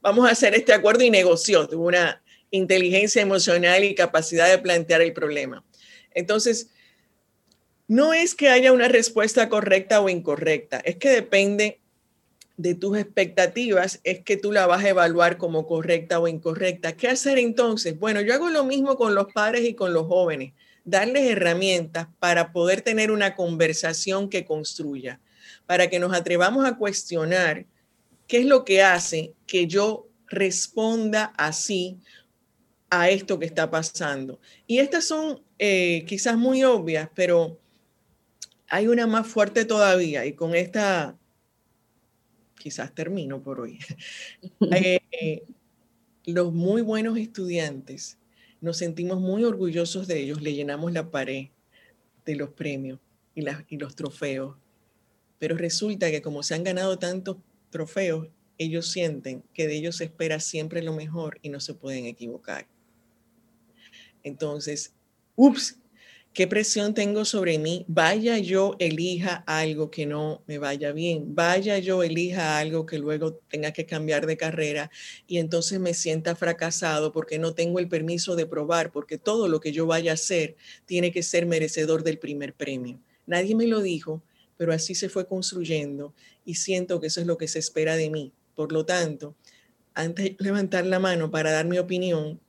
vamos a hacer este acuerdo y negoció, tuvo una inteligencia emocional y capacidad de plantear el problema. Entonces, no es que haya una respuesta correcta o incorrecta, es que depende de tus expectativas es que tú la vas a evaluar como correcta o incorrecta. ¿Qué hacer entonces? Bueno, yo hago lo mismo con los padres y con los jóvenes, darles herramientas para poder tener una conversación que construya, para que nos atrevamos a cuestionar qué es lo que hace que yo responda así a esto que está pasando. Y estas son eh, quizás muy obvias, pero hay una más fuerte todavía y con esta quizás termino por hoy. [laughs] Eh, los muy buenos estudiantes, nos sentimos muy orgullosos de ellos, le llenamos la pared, de los premios y, y los trofeos. Pero resulta que como se han ganado tantos trofeos, ellos sienten que de ellos se espera siempre lo mejor y no se pueden equivocar. Entonces, ups, ¿qué presión tengo sobre mí? Vaya yo elija algo que no me vaya bien, vaya yo elija algo que luego tenga que cambiar de carrera y entonces me sienta fracasado porque no tengo el permiso de probar, porque todo lo que yo vaya a hacer tiene que ser merecedor del primer premio. Nadie me lo dijo, pero así se fue construyendo y siento que eso es lo que se espera de mí. Por lo tanto, antes de levantar la mano para dar mi opinión,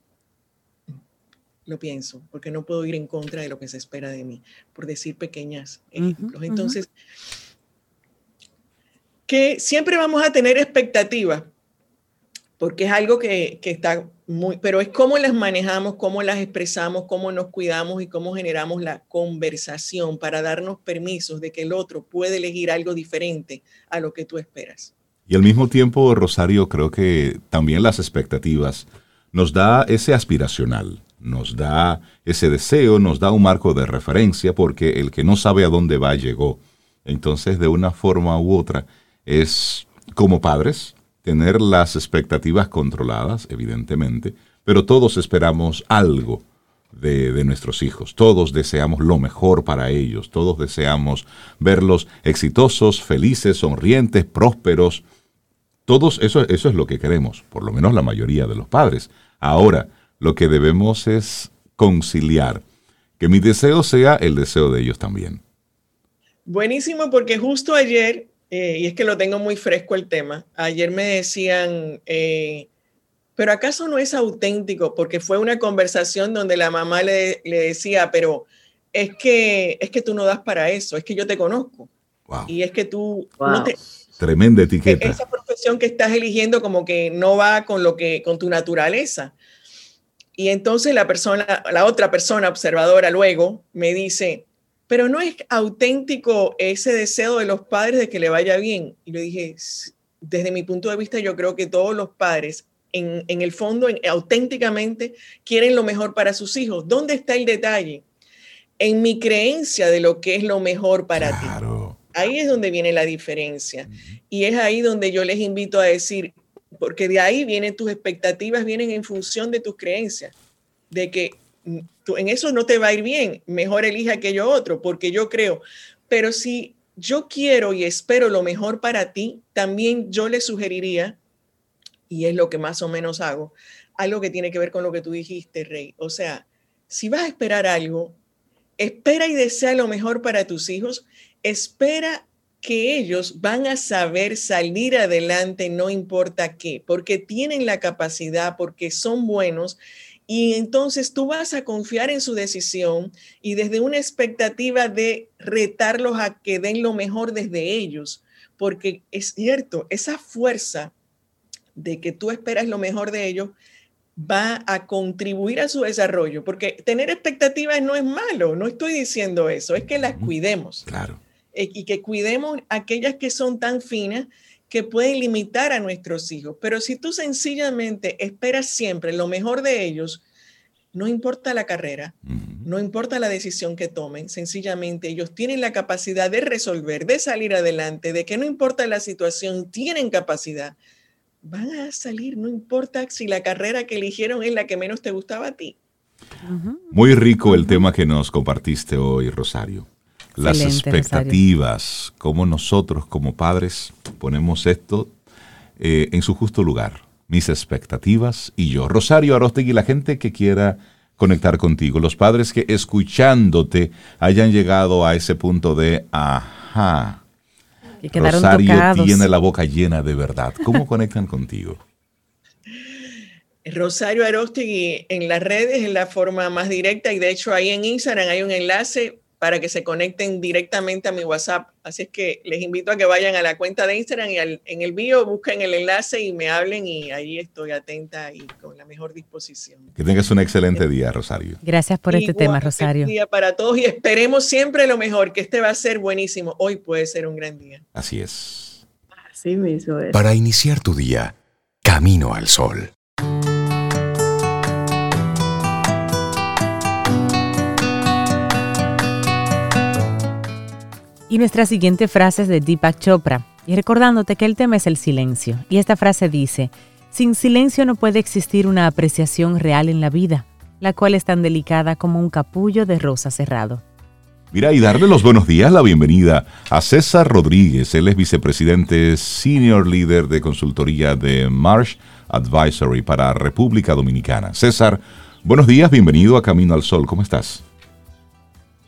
lo pienso, porque no puedo ir en contra de lo que se espera de mí, por decir pequeñas ejemplos. Entonces, que siempre vamos a tener expectativas, porque es algo que, que, está muy, pero es cómo las manejamos, cómo las expresamos, cómo nos cuidamos y cómo generamos la conversación para darnos permisos de que el otro puede elegir algo diferente a lo que tú esperas. Y al mismo tiempo, Rosario, creo que también las expectativas nos da ese aspiracional, nos da ese deseo, nos da un marco de referencia, porque el que no sabe a dónde va llegó. Entonces, de una forma u otra, es como padres tener las expectativas controladas, evidentemente, pero todos esperamos algo de, de, nuestros hijos. Todos deseamos lo mejor para ellos, todos deseamos verlos exitosos, felices, sonrientes, prósperos. Todos eso, eso es lo que queremos, por lo menos la mayoría de los padres. Ahora, lo que debemos es conciliar, que mi deseo sea el deseo de ellos también. Buenísimo, porque justo ayer, eh, y es que lo tengo muy fresco el tema, ayer me decían, eh, pero ¿acaso no es auténtico? Porque fue una conversación donde la mamá le, le, decía, pero es que, es que tú no das para eso, es que yo te conozco. Wow. Y es que tú Wow. no te, Tremenda etiqueta. esa profesión que estás eligiendo como que no va con lo que con tu naturaleza. Y entonces la persona, la otra persona observadora luego me dice, pero no es auténtico ese deseo de los padres de que le vaya bien. Y le dije, "S- desde mi punto de vista, yo creo que todos los padres, en, en el fondo, en- auténticamente, quieren lo mejor para sus hijos. ¿Dónde está el detalle? En mi creencia de lo que es lo mejor para ti. Ahí es donde viene la diferencia. Y es ahí donde yo les invito a decir, porque de ahí vienen tus expectativas, vienen en función de tus creencias, de que tú, en eso no te va a ir bien, mejor elija aquello otro, porque yo creo, pero si yo quiero y espero lo mejor para ti, también yo le sugeriría, y es lo que más o menos hago, algo que tiene que ver con lo que tú dijiste, Rey. O sea, si vas a esperar algo, espera y desea lo mejor para tus hijos, espera que ellos van a saber salir adelante, no importa qué, porque tienen la capacidad, porque son buenos. Y entonces tú vas a confiar en su decisión y desde una expectativa de retarlos a que den lo mejor desde ellos, porque es cierto, esa fuerza de que tú esperas lo mejor de ellos va a contribuir a su desarrollo, porque tener expectativas no es malo, no estoy diciendo eso, es que las cuidemos Claro. Eh, y que cuidemos aquellas que son tan finas que pueden limitar a nuestros hijos. Pero si tú sencillamente esperas siempre lo mejor de ellos, no importa la carrera, no importa la decisión que tomen, sencillamente ellos tienen la capacidad de resolver, de salir adelante, de que no importa la situación, tienen capacidad. Van a salir, no importa si la carrera que eligieron es la que menos te gustaba a ti. Muy rico el tema que nos compartiste hoy, Rosario. Las expectativas, cómo nosotros como padres ponemos esto eh, en su justo lugar. Mis expectativas y yo. Rosario Arostegui, la gente que quiera conectar contigo, los padres que escuchándote hayan llegado a ese punto de, ajá, Que quedaron Rosario tocados. tiene la boca llena de verdad. ¿Cómo conectan contigo? Rosario Arostegui en las redes es la forma más directa y de hecho ahí en Instagram hay un enlace para que se conecten directamente a mi WhatsApp. Así es que les invito a que vayan a la cuenta de Instagram y al- en el bio busquen el enlace y me hablen y ahí estoy atenta y con la mejor disposición. Que tengas un excelente día, Rosario. Gracias por este Igual, tema, Rosario. día para todos y esperemos siempre lo mejor, que este va a ser buenísimo. Hoy puede ser un gran día. Así es. Así mismo es. Para iniciar tu día, camino al sol. Y nuestra siguiente frase es de Deepak Chopra, y recordándote que el tema es el silencio. Y esta frase dice, sin silencio no puede existir una apreciación real en la vida, la cual es tan delicada como un capullo de rosa cerrado. Mira, y darle los buenos días, la bienvenida a César Rodríguez. Él es vicepresidente senior líder de consultoría de Marsh Advisory para República Dominicana. César, buenos días, bienvenido a Camino al Sol. ¿Cómo estás?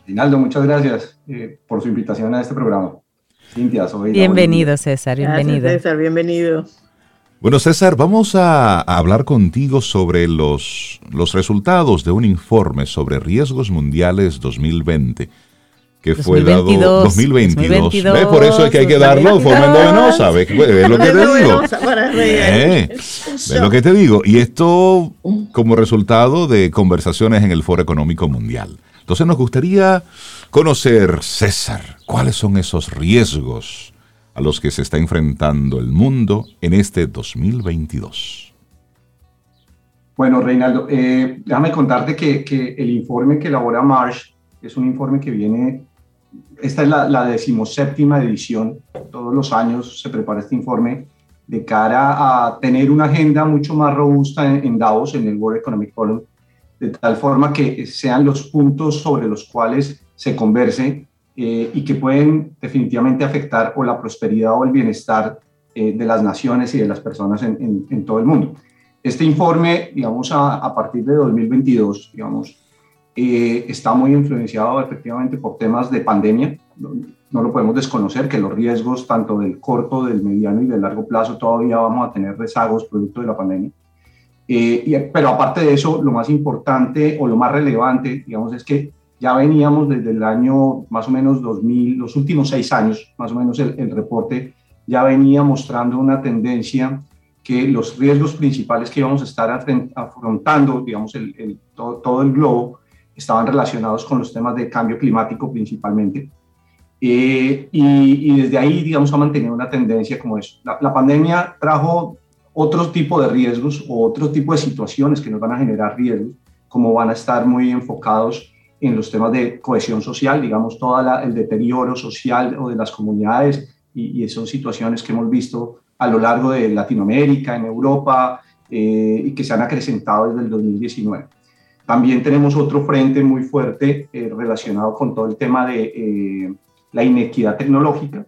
Rinaldo, muchas gracias eh, por su invitación a este programa. Cintia, soy Bienvenido, César, bienvenido. Gracias, César, bienvenido. Bueno, César, vamos a, hablar contigo sobre los, los resultados de un informe sobre riesgos mundiales 2020 que fue dado 2022. Por eso es que hay que darlo de forma endovenosa. ¿Ves? ¿Ves lo que te digo? Eh, ¿Ves lo que te digo? Y esto como resultado de conversaciones en el Foro Económico Mundial. Entonces nos gustaría conocer, César, cuáles son esos riesgos a los que se está enfrentando el mundo en este 2022. Bueno, Reinaldo, eh, déjame contarte que, el informe que elabora Marsh es un informe que viene, esta es la, la decimoséptima edición, todos los años se prepara este informe de cara a tener una agenda mucho más robusta en, en Davos, en el World Economic Forum, de tal forma que sean los puntos sobre los cuales se converse eh, y que pueden definitivamente afectar o la prosperidad o el bienestar eh, de las naciones y de las personas en, todo el mundo. Este informe, digamos, a, a partir de 2022, digamos, eh, está muy influenciado efectivamente por temas de pandemia. No, no, lo podemos desconocer, que los riesgos tanto del corto, del mediano y del largo plazo todavía vamos a tener rezagos producto de la pandemia. Eh, pero aparte de eso, lo más importante o lo más relevante, digamos, es que ya veníamos desde el año más o menos 2000, los últimos seis años, más o menos el, el reporte ya venía mostrando una tendencia que los riesgos principales que íbamos a estar afrontando, digamos, el, el, todo, todo, el globo, estaban relacionados con los temas de cambio climático principalmente. Eh, y, y, desde ahí, digamos, ha mantenido una tendencia como eso. La, la pandemia trajo otro tipo de riesgos o otro tipo de situaciones que nos van a generar riesgos, como van a estar muy enfocados en los temas de cohesión social, digamos, todo el deterioro social o de las comunidades, y, y, son situaciones que hemos visto a lo largo de Latinoamérica, en Europa, eh, y que se han acrecentado desde el 2019. También tenemos otro frente muy fuerte eh, relacionado con todo el tema de eh, la inequidad tecnológica,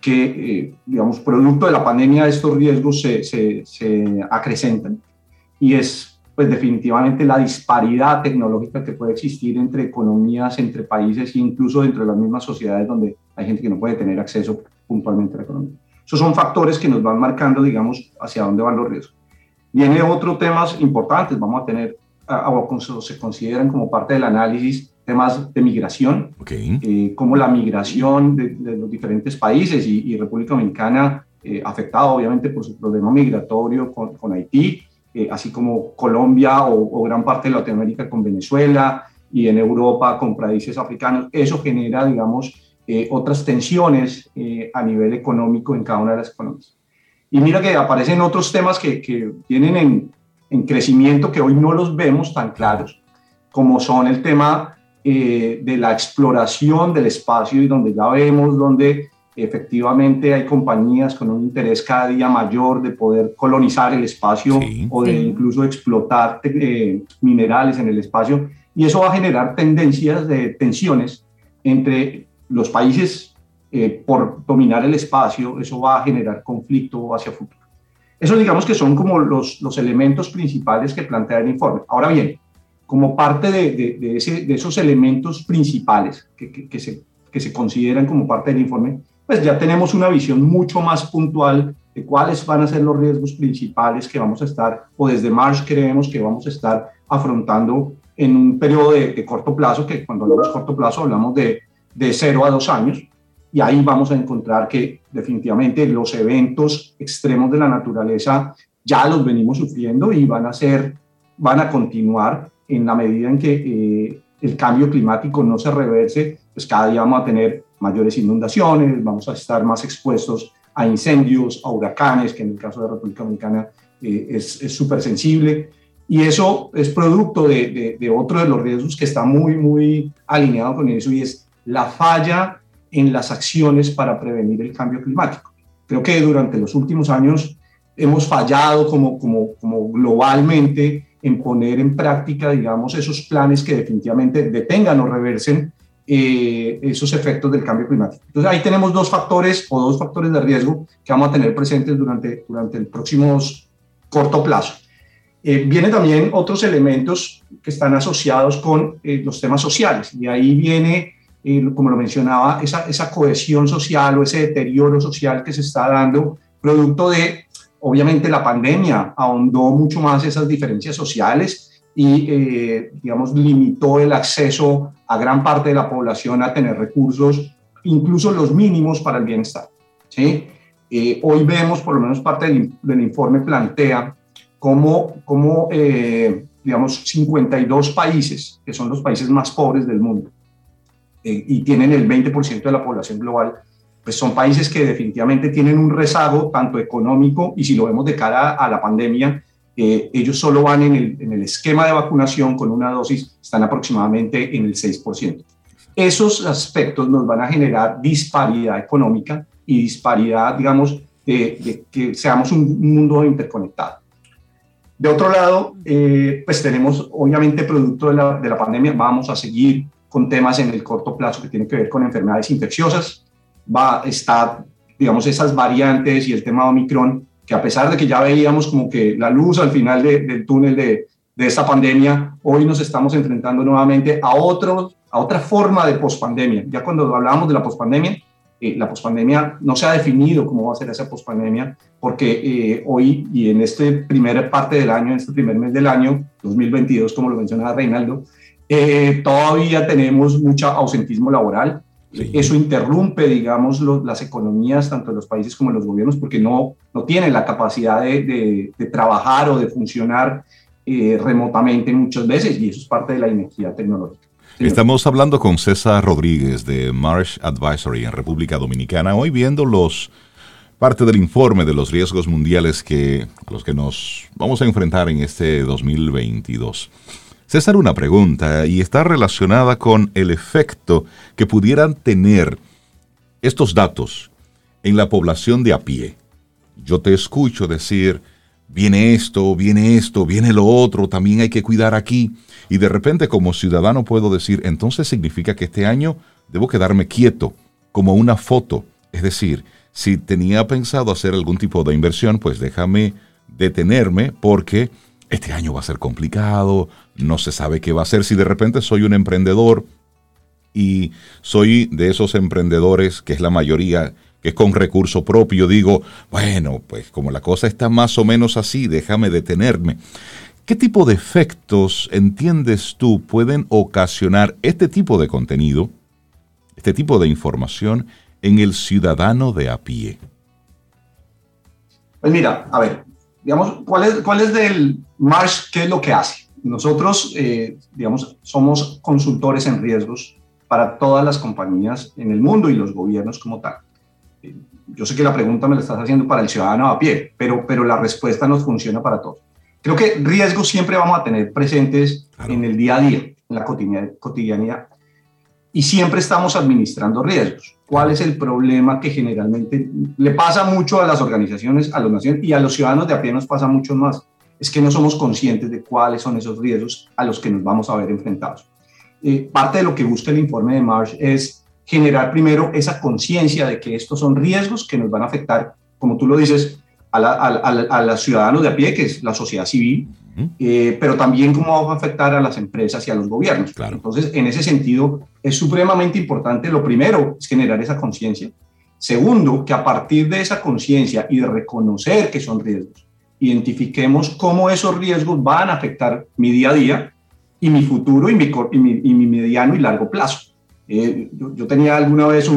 que, eh, digamos, producto de la pandemia, estos riesgos se, se, se, acrecentan y es, pues, definitivamente la disparidad tecnológica que puede existir entre economías, entre países e incluso dentro de las mismas sociedades donde hay gente que no puede tener acceso puntualmente a la economía. Esos son factores que nos van marcando, digamos, hacia dónde van los riesgos. Viene otros temas importantes, vamos a tener, o se consideran como parte del análisis, temas de migración, okay. eh, como la migración de, de, los diferentes países y, y República Dominicana, eh, afectada obviamente por su problema migratorio con, con Haití, eh, así como Colombia o, o, gran parte de Latinoamérica con Venezuela y en Europa con países africanos. Eso genera, digamos, eh, otras tensiones eh, a nivel económico en cada una de las economías. Y mira que aparecen otros temas que, que vienen en, en crecimiento que hoy no los vemos tan claros, como son el tema eh, de la exploración del espacio y donde ya vemos donde efectivamente hay compañías con un interés cada día mayor de poder colonizar el espacio sí. o de sí. incluso explotar eh, minerales en el espacio y eso va a generar tendencias de tensiones entre los países eh, por dominar el espacio, eso va a generar conflicto hacia futuro. Eso digamos que son como los, los elementos principales que plantea el informe. Ahora bien, como parte de, de, de, ese, de esos elementos principales que, que, que, se, que se consideran como parte del informe, pues ya tenemos una visión mucho más puntual de cuáles van a ser los riesgos principales que vamos a estar, o desde March creemos que vamos a estar afrontando en un periodo de, de corto plazo, que cuando hablamos corto plazo hablamos de, de 0 a 2 años, y ahí vamos a encontrar que definitivamente los eventos extremos de la naturaleza ya los venimos sufriendo y van a ser, van a continuar en la medida en que eh, el cambio climático no se reverse, pues cada día vamos a tener mayores inundaciones, vamos a estar más expuestos a incendios, a huracanes, que en el caso de República Dominicana eh, es súper sensible. Y eso es producto de, de, de, otro de los riesgos que está muy, muy alineado con eso y es la falla en las acciones para prevenir el cambio climático. Creo que durante los últimos años hemos fallado como, como, como globalmente en poner en práctica, digamos, esos planes que definitivamente detengan o reversen eh, esos efectos del cambio climático. Entonces ahí tenemos dos factores o dos factores de riesgo que vamos a tener presentes durante, durante el próximo corto plazo. Eh, vienen también otros elementos que están asociados con eh, los temas sociales y ahí viene, como lo mencionaba, esa, esa cohesión social o ese deterioro social que se está dando producto de, obviamente, la pandemia ahondó mucho más esas diferencias sociales y, eh, digamos, limitó el acceso a gran parte de la población a tener recursos, incluso los mínimos para el bienestar. Eh, hoy vemos, por lo menos parte del, informe plantea, cómo, cómo eh, digamos, 52 países, que son los países más pobres del mundo, y tienen el 20% de la población global, pues son países que definitivamente tienen un rezago tanto económico y si lo vemos de cara a la pandemia, ellos solo van en el, en el, esquema de vacunación con una dosis, están aproximadamente en el 6%. Esos aspectos nos van a generar disparidad económica y disparidad, digamos, de, que seamos un mundo interconectado. De otro lado, eh, pues tenemos, obviamente, producto de la, de la pandemia, vamos a seguir con temas en el corto plazo que tienen que ver con enfermedades infecciosas. Va, está, digamos, esas variantes y el tema de Omicron que a pesar de que ya veíamos como que la luz al final del túnel de, de esta pandemia, hoy nos estamos enfrentando nuevamente a, otro, a otra forma de pospandemia. Ya cuando hablábamos de la pospandemia, eh, la pospandemia no se ha definido cómo va a ser esa pospandemia, porque eh, hoy y en esta primera parte del año, en este primer mes del año, 2022, como lo mencionaba Reinaldo, eh, todavía tenemos mucho ausentismo laboral, eso interrumpe, digamos, las economías, tanto de los países como de los gobiernos, porque no, no tienen la capacidad de, trabajar o de funcionar eh, remotamente muchas veces, y eso es parte de la inequidad tecnológica. Estamos hablando con César Rodríguez de Marsh Advisory en República Dominicana, hoy viendo los parte del informe de los riesgos mundiales que, a los que nos vamos a enfrentar en este 2022. César, una pregunta y está relacionada con el efecto que pudieran tener estos datos en la población de a pie. Yo te escucho decir, viene esto, viene esto, viene lo otro, también hay que cuidar aquí. Y de repente como ciudadano puedo decir, entonces significa que este año debo quedarme quieto, como una foto. Es decir, si tenía pensado hacer algún tipo de inversión, pues déjame detenerme porque este año va a ser complicado, no se sabe qué va a ser. Si de repente soy un emprendedor y soy de esos emprendedores, que es la mayoría, que es con recurso propio, digo, bueno, pues como la cosa está más o menos así, déjame detenerme. ¿Qué tipo de efectos entiendes tú pueden ocasionar este tipo de contenido, este tipo de información en el ciudadano de a pie? Pues mira, a ver, digamos, ¿cuál es, cuál es del Marsh? ¿Qué es lo que hace? Nosotros, eh, digamos, somos consultores en riesgos para todas las compañías en el mundo y los gobiernos como tal. Eh, yo sé que la pregunta me la estás haciendo para el ciudadano a pie, pero, pero la respuesta nos funciona para todos. Creo que riesgos siempre vamos a tener presentes en el día a día, en la cotidianidad, y siempre estamos administrando riesgos. ¿Cuál es el problema que generalmente le pasa mucho a las organizaciones, a las naciones y a los ciudadanos de a pie nos pasa mucho más? Es que no somos conscientes de cuáles son esos riesgos a los que nos vamos a ver enfrentados. Eh, parte de lo que busca el informe de Marsh es generar primero esa conciencia de que estos son riesgos que nos van a afectar, como tú lo dices, a, a, los ciudadanos de a pie, que es la sociedad civil, eh, pero también cómo va a afectar a las empresas y a los gobiernos. Claro. Entonces, en ese sentido, es supremamente importante, lo primero es generar esa conciencia. Segundo, que a partir de esa conciencia y de reconocer que son riesgos, identifiquemos cómo esos riesgos van a afectar mi día a día y mi futuro y mi, y mi, y mi mediano y largo plazo. Eh, yo, tenía alguna vez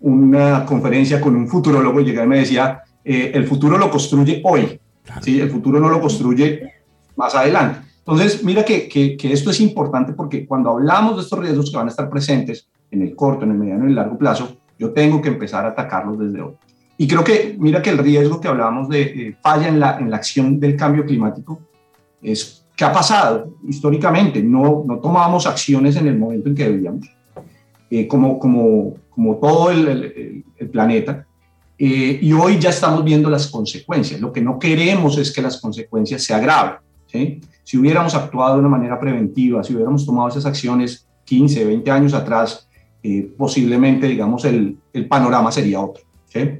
una conferencia con un futurólogo y llegaba y me decía, eh, el futuro lo construye hoy, ¿sí? el futuro no lo construye más adelante. Entonces, mira que, que, esto es importante porque cuando hablamos de estos riesgos que van a estar presentes en el corto, en el mediano y el largo plazo, yo tengo que empezar a atacarlos desde hoy. Y creo que, mira que el riesgo que hablábamos de falla en la, en la acción del cambio climático es que ha pasado históricamente. No, no tomábamos acciones en el momento en que debíamos. eh, como, como, como todo el, el, planeta. Eh, y hoy ya estamos viendo las consecuencias. Lo que no queremos es que las consecuencias se agraven. ¿sí? Si hubiéramos actuado de una manera preventiva, si hubiéramos tomado esas acciones 15, 20 años atrás, eh, posiblemente, digamos, el, el, panorama sería otro. ¿sí?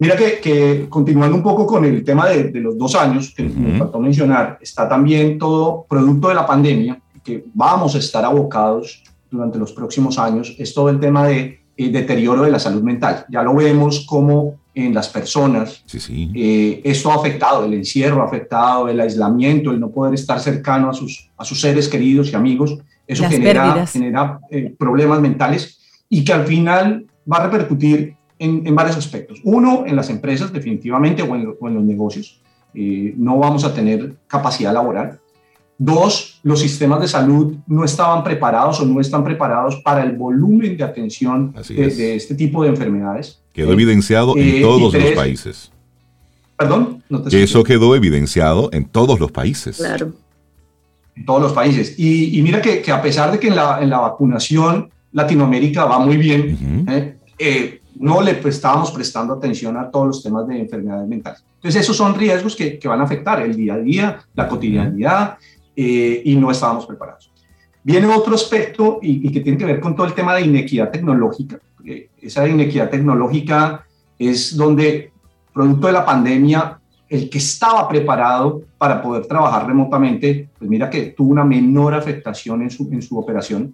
Mira que, que, continuando un poco con el tema de, de los dos años que me faltó mencionar, está también todo producto de la pandemia, que vamos a estar abocados durante los próximos años, es todo el tema de eh, deterioro de la salud mental. Ya lo vemos como en las personas. Sí, sí. Eh, esto ha afectado, el encierro ha afectado, el aislamiento, el no poder estar cercano a sus, a sus seres queridos y amigos. Eso genera, genera eh, problemas mentales y que al final va a repercutir en, en, varios aspectos. Uno, en las empresas, definitivamente, o en, o en los negocios. Eh, no vamos a tener capacidad laboral. Dos, los sistemas de salud no estaban preparados o no están preparados para el volumen de atención de, de, este tipo de enfermedades. Quedó evidenciado en eh, todos tres, los países. Perdón, no te que eso quedó evidenciado en todos los países. Claro en todos los países. Y, y mira que, que, a pesar de que en la, en la, vacunación Latinoamérica va muy bien, uh -huh. eh, eh, no le estábamos prestando atención a todos los temas de enfermedades mentales. Entonces, esos son riesgos que, que van a afectar el día a día, la cotidianidad, eh, y no estábamos preparados. Viene otro aspecto y, y, que tiene que ver con todo el tema de inequidad tecnológica. Esa inequidad tecnológica es donde, producto de la pandemia, el que estaba preparado para poder trabajar remotamente, pues mira que tuvo una menor afectación en su, en su operación,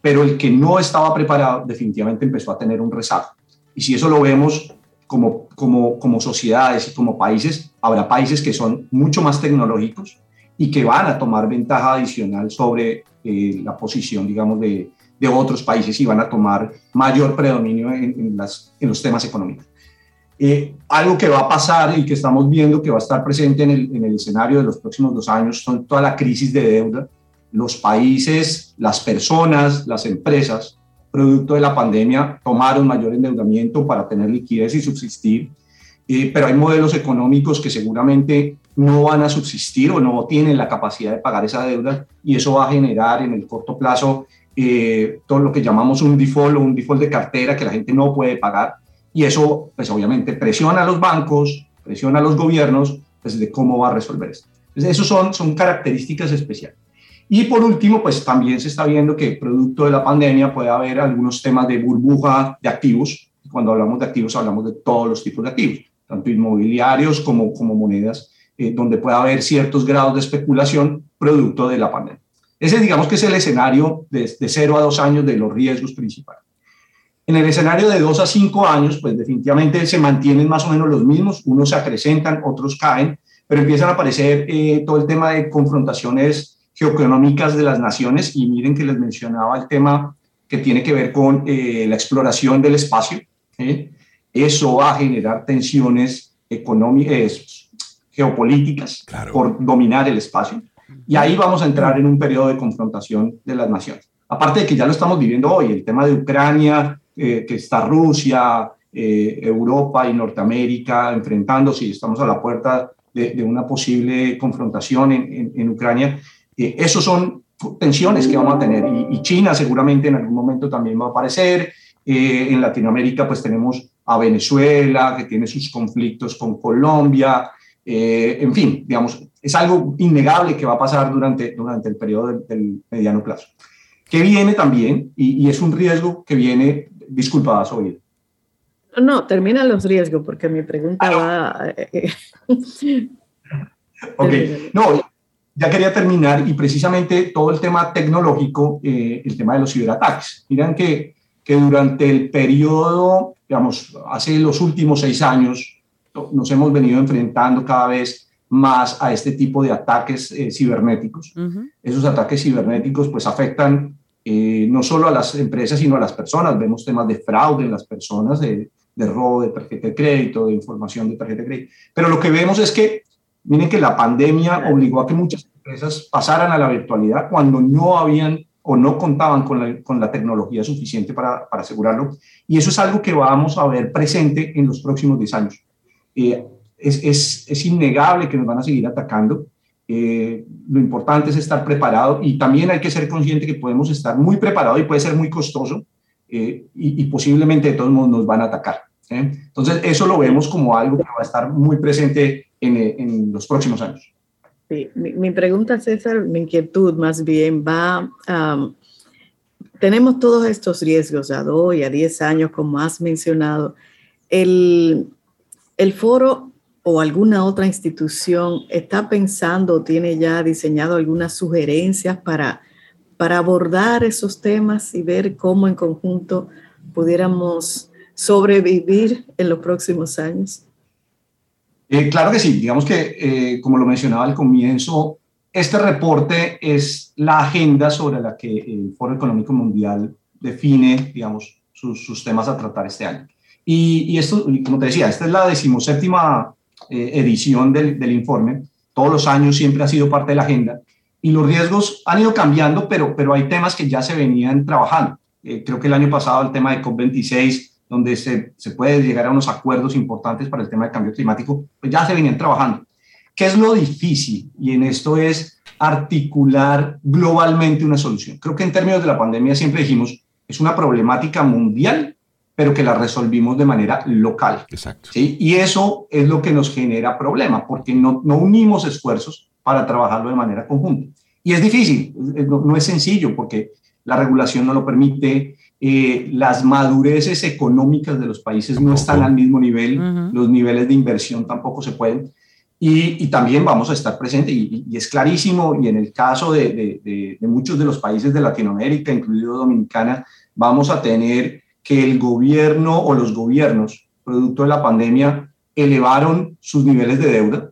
pero el que no estaba preparado definitivamente empezó a tener un rezago. Y si eso lo vemos como, como, como sociedades y como países, habrá países que son mucho más tecnológicos y que van a tomar ventaja adicional sobre eh, la posición, digamos, de, de, otros países y van a tomar mayor predominio en, en, las, en los temas económicos. Eh, algo que va a pasar y que estamos viendo que va a estar presente en el, en el, escenario de los próximos dos años son toda la crisis de deuda. Los países, las personas, las empresas, producto de la pandemia, tomaron mayor endeudamiento para tener liquidez y subsistir. Eh, pero hay modelos económicos que seguramente no van a subsistir o no tienen la capacidad de pagar esa deuda y eso va a generar en el corto plazo eh, todo lo que llamamos un default o un default de cartera que la gente no puede pagar y eso, pues obviamente, presiona a los bancos, presiona a los gobiernos, pues de cómo va a resolver esto. Entonces, eso son, son características especiales. Y por último, pues también se está viendo que producto de la pandemia puede haber algunos temas de burbuja de activos. Cuando hablamos de activos, hablamos de todos los tipos de activos, tanto inmobiliarios como, como monedas, eh, donde puede haber ciertos grados de especulación producto de la pandemia. Ese, digamos que es el escenario de, de 0 a 2 años de los riesgos principales. En el escenario de dos a cinco años, pues definitivamente se mantienen más o menos los mismos, unos se acrecentan, otros caen, pero empiezan a aparecer eh, todo el tema de confrontaciones geoeconómicas de las naciones y miren que les mencionaba el tema que tiene que ver con eh, la exploración del espacio. ¿eh? Eso va a generar tensiones económicas, geopolíticas claro. por dominar el espacio. Y ahí vamos a entrar en un periodo de confrontación de las naciones. Aparte de que ya lo estamos viviendo hoy, el tema de Ucrania, eh, que está Rusia, eh, Europa y Norteamérica enfrentándose y estamos a la puerta de, de una posible confrontación en, en, en Ucrania. Eh, esos son tensiones que vamos a tener y, y, China seguramente en algún momento también va a aparecer. Eh, en Latinoamérica pues tenemos a Venezuela que tiene sus conflictos con Colombia. En fin, digamos, es algo innegable que va a pasar durante, durante el periodo del, del mediano plazo que viene también, y, y, es un riesgo que viene disculpa, Soy. No, termina los riesgos porque mi pregunta ah, va... Eh, ok, no, ya quería terminar y precisamente todo el tema tecnológico, eh, el tema de los ciberataques. Miren que, que durante el periodo, digamos, hace los últimos seis años, nos hemos venido enfrentando cada vez más a este tipo de ataques eh, cibernéticos. Uh -huh. Esos ataques cibernéticos pues afectan eh, no solo a las empresas, sino a las personas. Vemos temas de fraude en las personas, de, de, robo de tarjeta de crédito, de información de tarjeta de crédito. Pero lo que vemos es que, miren que la pandemia obligó a que muchas empresas pasaran a la virtualidad cuando no habían o no contaban con la, con la tecnología suficiente para, para, asegurarlo. Y eso es algo que vamos a ver presente en los próximos 10 años. Eh, es, es, es innegable que nos van a seguir atacando Eh, lo importante es estar preparado y también hay que ser consciente que podemos estar muy preparados y puede ser muy costoso eh, y, posiblemente de todos modos nos van a atacar. Entonces, eso lo vemos como algo que va a estar muy presente en, en los próximos años. Sí, mi, pregunta, César, mi inquietud más bien va tenemos todos estos riesgos a dos y a diez años, como has mencionado. El, el foro o alguna otra institución está pensando o tiene ya diseñado algunas sugerencias para, para abordar esos temas y ver cómo en conjunto pudiéramos sobrevivir en los próximos años? Eh, claro que sí, digamos que eh, como lo mencionaba al comienzo, este reporte es la agenda sobre la que el Foro Económico Mundial define, digamos, sus, sus temas a tratar este año. Y, y, esto, como te decía, esta es la decimoséptima eh, edición del, del, informe. Todos los años siempre ha sido parte de la agenda. Y los riesgos han ido cambiando, pero, pero hay temas que ya se venían trabajando. Eh, creo que el año pasado el tema de COP26, donde se, se puede llegar a unos acuerdos importantes para el tema del cambio climático, pues ya se venían trabajando. ¿Qué es lo difícil? Y en esto es articular globalmente una solución. Creo que en términos de la pandemia siempre dijimos, es una problemática mundial pero que la resolvimos de manera local. Exacto. ¿sí? Y eso es lo que nos genera problema, porque no, no unimos esfuerzos para trabajarlo de manera conjunta. Y es difícil, no, es sencillo, porque la regulación no lo permite, eh, las madureces económicas de los países no están al mismo nivel, los niveles de inversión tampoco se pueden. Y, y también vamos a estar presentes, y, y, es clarísimo, y en el caso de, de, de muchos de los países de Latinoamérica, incluido Dominicana, vamos a tener que el gobierno o los gobiernos, producto de la pandemia, elevaron sus niveles de deuda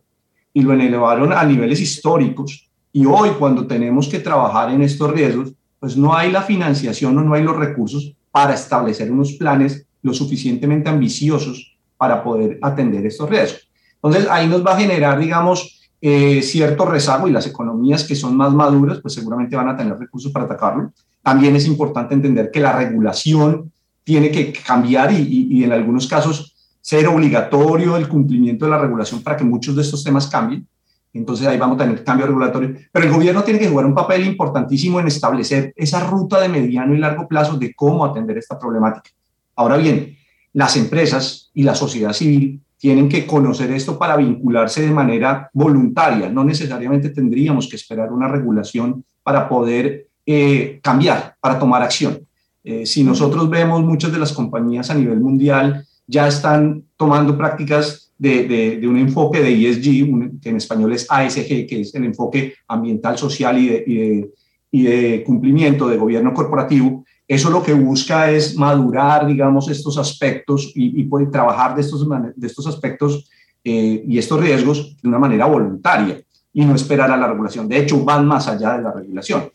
y lo elevaron a niveles históricos. Y hoy, cuando tenemos que trabajar en estos riesgos, pues no hay la financiación o no hay los recursos para establecer unos planes lo suficientemente ambiciosos para poder atender estos riesgos. Entonces, ahí nos va a generar, digamos, eh, cierto rezago y las economías que son más maduras, pues seguramente van a tener recursos para atacarlo. También es importante entender que la regulación tiene que cambiar y, en algunos casos ser obligatorio el cumplimiento de la regulación para que muchos de estos temas cambien. Entonces ahí vamos a tener cambio regulatorio. Pero el gobierno tiene que jugar un papel importantísimo en establecer esa ruta de mediano y largo plazo de cómo atender esta problemática. Ahora bien, las empresas y la sociedad civil tienen que conocer esto para vincularse de manera voluntaria. No necesariamente tendríamos que esperar una regulación para poder eh, cambiar, para tomar acción. Eh, si nosotros vemos muchas de las compañías a nivel mundial ya están tomando prácticas de, un enfoque de ESG, que en español es ASG, que es el enfoque ambiental, social y de, cumplimiento de gobierno corporativo, eso lo que busca es madurar, digamos, estos aspectos y, poder trabajar de estos, de estos aspectos eh, y estos riesgos de una manera voluntaria y no esperar a la regulación. De hecho, van más allá de la regulación.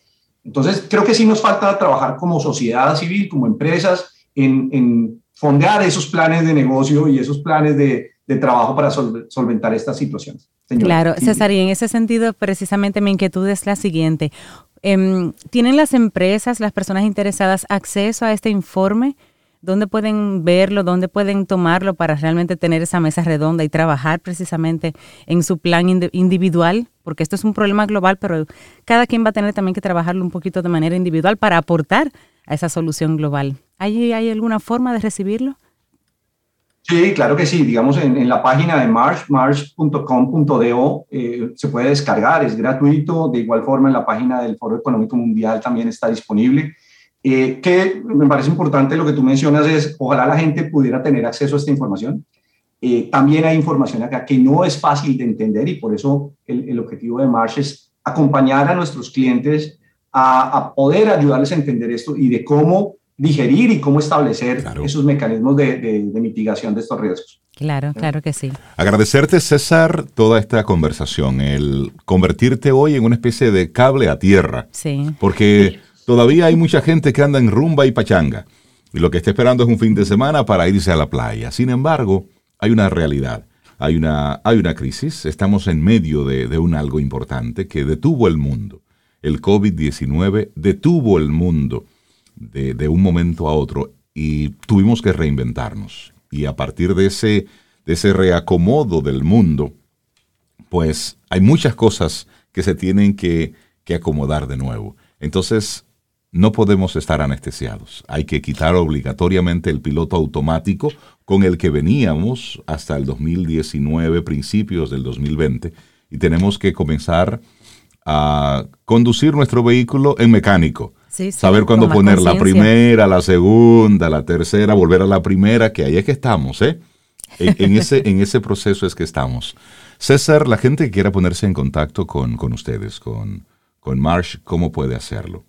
Entonces, creo que sí nos falta trabajar como sociedad civil, como empresas, en, fondear esos planes de negocio y esos planes de, trabajo para solventar estas situaciones. Claro, César, y en ese sentido, precisamente mi inquietud es la siguiente. Em, ¿Tienen las empresas, las personas interesadas, acceso a este informe? ¿Dónde pueden verlo? ¿Dónde pueden tomarlo para realmente tener esa mesa redonda y trabajar precisamente en su plan individual? Porque esto es un problema global, pero cada quien va a tener también que trabajarlo un poquito de manera individual para aportar a esa solución global. ¿Hay, hay alguna forma de recibirlo? Sí, claro que sí. Digamos, en, la página de Marsh, marsh.com.do, eh, se puede descargar, es gratuito. De igual forma, en la página del Foro Económico Mundial también está disponible. Eh, que me parece importante lo que tú mencionas es, ojalá la gente pudiera tener acceso a esta información. Eh, también hay información acá que no es fácil de entender y por eso el, objetivo de Marsh es acompañar a nuestros clientes a, poder ayudarles a entender esto y de cómo digerir y cómo establecer esos mecanismos de, de, mitigación de estos riesgos. Claro, claro que sí. Agradecerte, César, toda esta conversación, el convertirte hoy en una especie de cable a tierra. Sí. Porque Todavía hay mucha gente que anda en rumba y pachanga y lo que está esperando es un fin de semana para irse a la playa. Sin embargo, hay una realidad, hay una, hay una crisis, estamos en medio de, un algo importante que detuvo el mundo. El COVID-19 detuvo el mundo de, de, un momento a otro y tuvimos que reinventarnos. Y a partir de ese, de ese reacomodo del mundo, pues hay muchas cosas que se tienen que, que acomodar de nuevo. Entonces, no podemos estar anestesiados. Hay que quitar obligatoriamente el piloto automático con el que veníamos hasta el 2019, principios del 2020, y tenemos que comenzar a conducir nuestro vehículo en mecánico. Saber cuándo poner la primera, la segunda, la tercera, volver a la primera, que ahí es que estamos, ¿eh? En, [laughs] ese, en ese proceso es que estamos. César, la gente que quiera ponerse en contacto con, ustedes, con, con Marsh, ¿cómo puede hacerlo?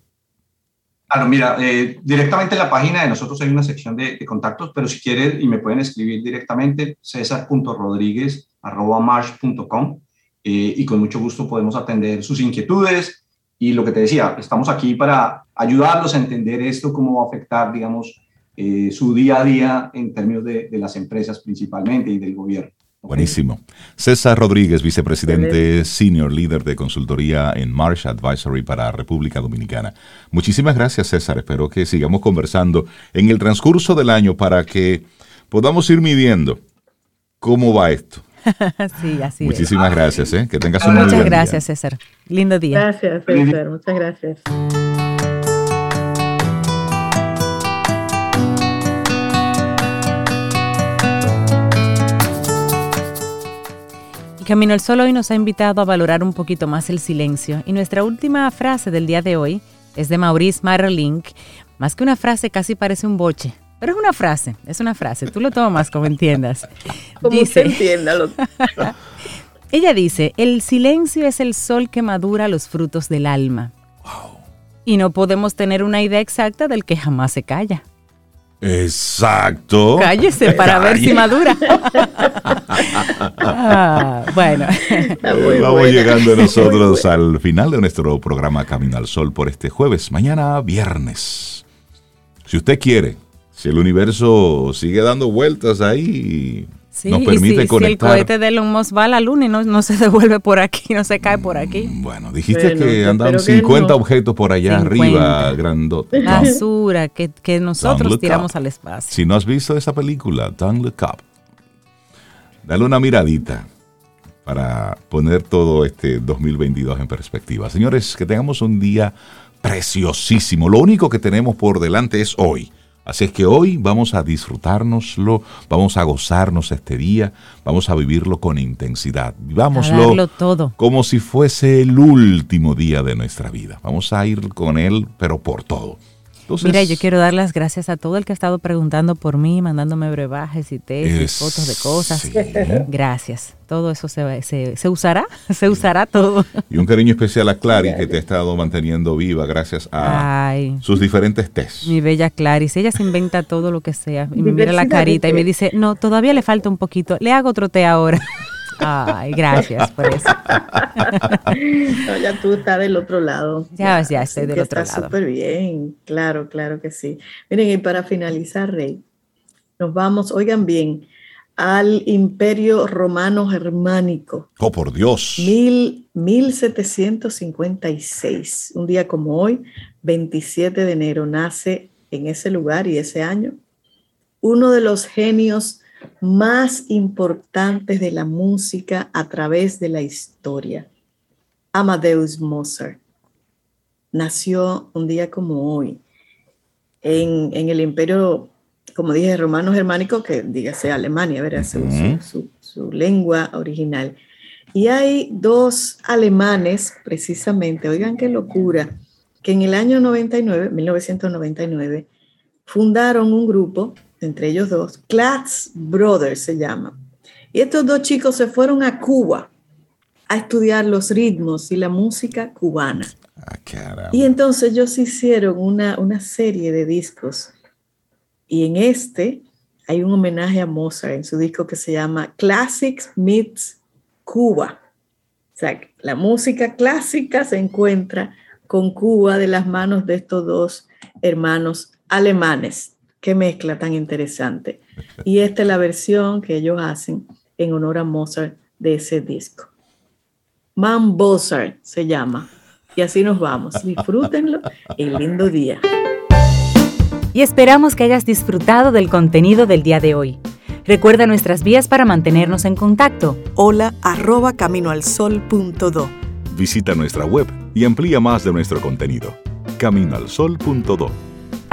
Ah, mira, eh, directamente en la página de nosotros hay una sección de, contactos, pero si quieren y me pueden escribir directamente, cesar.rodríguez.marsh.com eh, y con mucho gusto podemos atender sus inquietudes. Y lo que te decía, estamos aquí para ayudarlos a entender esto, cómo va a afectar, digamos, eh, su día a día en términos de las empresas principalmente y del gobierno. Buenísimo. César Rodríguez, vicepresidente senior líder de consultoría en Marsh Advisory para República Dominicana. Muchísimas gracias, César. Espero que sigamos conversando en el transcurso del año para que podamos ir midiendo cómo va esto. [laughs] sí, así Muchísimas gracias. ¿eh? Que tengas un Muchas gracias, César. Lindo día. Gracias, César. Muchas gracias. Camino al Sol hoy nos ha invitado a valorar un poquito más el silencio y nuestra última frase del día de hoy es de Maurice Marlink. Más que una frase casi parece un boche, pero es una frase, es una frase, tú lo tomas como entiendas. [laughs] como dice, entiéndalo. [laughs] ella dice, el silencio es el sol que madura los frutos del alma. Y no podemos tener una idea exacta del que jamás se calla. Exacto. Cállese para ver si madura. [laughs] Ah, bueno. Vamos llegando nosotros al final de nuestro programa Camino al Sol por este jueves. Mañana viernes. Si usted quiere, si el universo sigue dando vueltas ahí, nos permite conectar. Si el cohete de Elon Musk va a la luna y no, se [laughs] devuelve por aquí, no se cae por aquí. Bueno, dijiste que andan 50 objetos por allá arriba, grandote. [laughs] Basura que, que nosotros tiramos al espacio. Si no has visto esa película, Don't Look Up, dale una miradita para poner todo este 2022 en perspectiva. Señores, que tengamos un día preciosísimo. Lo único que tenemos por delante es hoy. Así es que hoy vamos a disfrutárnoslo, vamos a gozarnos este día, vamos a vivirlo con intensidad. Vivámoslo todo. como si fuese el último día de nuestra vida. Vamos a ir con él, pero por todo. Mira, yo quiero dar las gracias a todo el que ha estado preguntando por mí, mandándome brebajes y tesis, fotos de cosas. Gracias. Todo eso se, se, se, usará, [laughs] se usará todo. Y un cariño especial a Clary, que te ha estado manteniendo viva gracias a sus diferentes tests. Mi bella Clary, ella se inventa todo lo que sea. Y me mira la carita y me dice, no, todavía le falta un poquito, le hago otro té ahora. [laughs] Ay, gracias por eso. ya tú estás del otro lado. Ya, ya, estoy del otro está súper bien, claro, claro que sí. Miren, y para finalizar, Rey, nos vamos, oigan bien, al Imperio Romano Germánico. Oh, por Dios. Mil, 1756, un día como hoy, 27 de enero, nace en ese lugar y ese año uno de los genios más importantes de la música a través de la historia. Amadeus Mozart nació un día como hoy en, el imperio, como dije, romano germánico, que dígase Alemania, ¿verdad? Su, su, lengua original. Y hay dos alemanes, precisamente, oigan qué locura, que en el año 99, 1999, fundaron un grupo entre ellos dos, Class Brothers se llama. Y estos dos chicos se fueron a Cuba a estudiar los ritmos y la música cubana. Ah, y entonces ellos hicieron una, una serie de discos. Y en este hay un homenaje a Mozart en su disco que se llama Classics Meets Cuba. O sea, la música clásica se encuentra con Cuba de las manos de estos dos hermanos alemanes. Qué mezcla tan interesante. Y esta es la versión que ellos hacen en honor a Mozart de ese disco. Man Mozart se llama. Y así nos vamos. Disfrútenlo y lindo día. Y esperamos que hayas disfrutado del contenido del día de hoy. Recuerda nuestras vías para mantenernos en contacto. Hola arroba caminoalsol.do visita nuestra web y amplía más de nuestro contenido. Caminoalsol.do.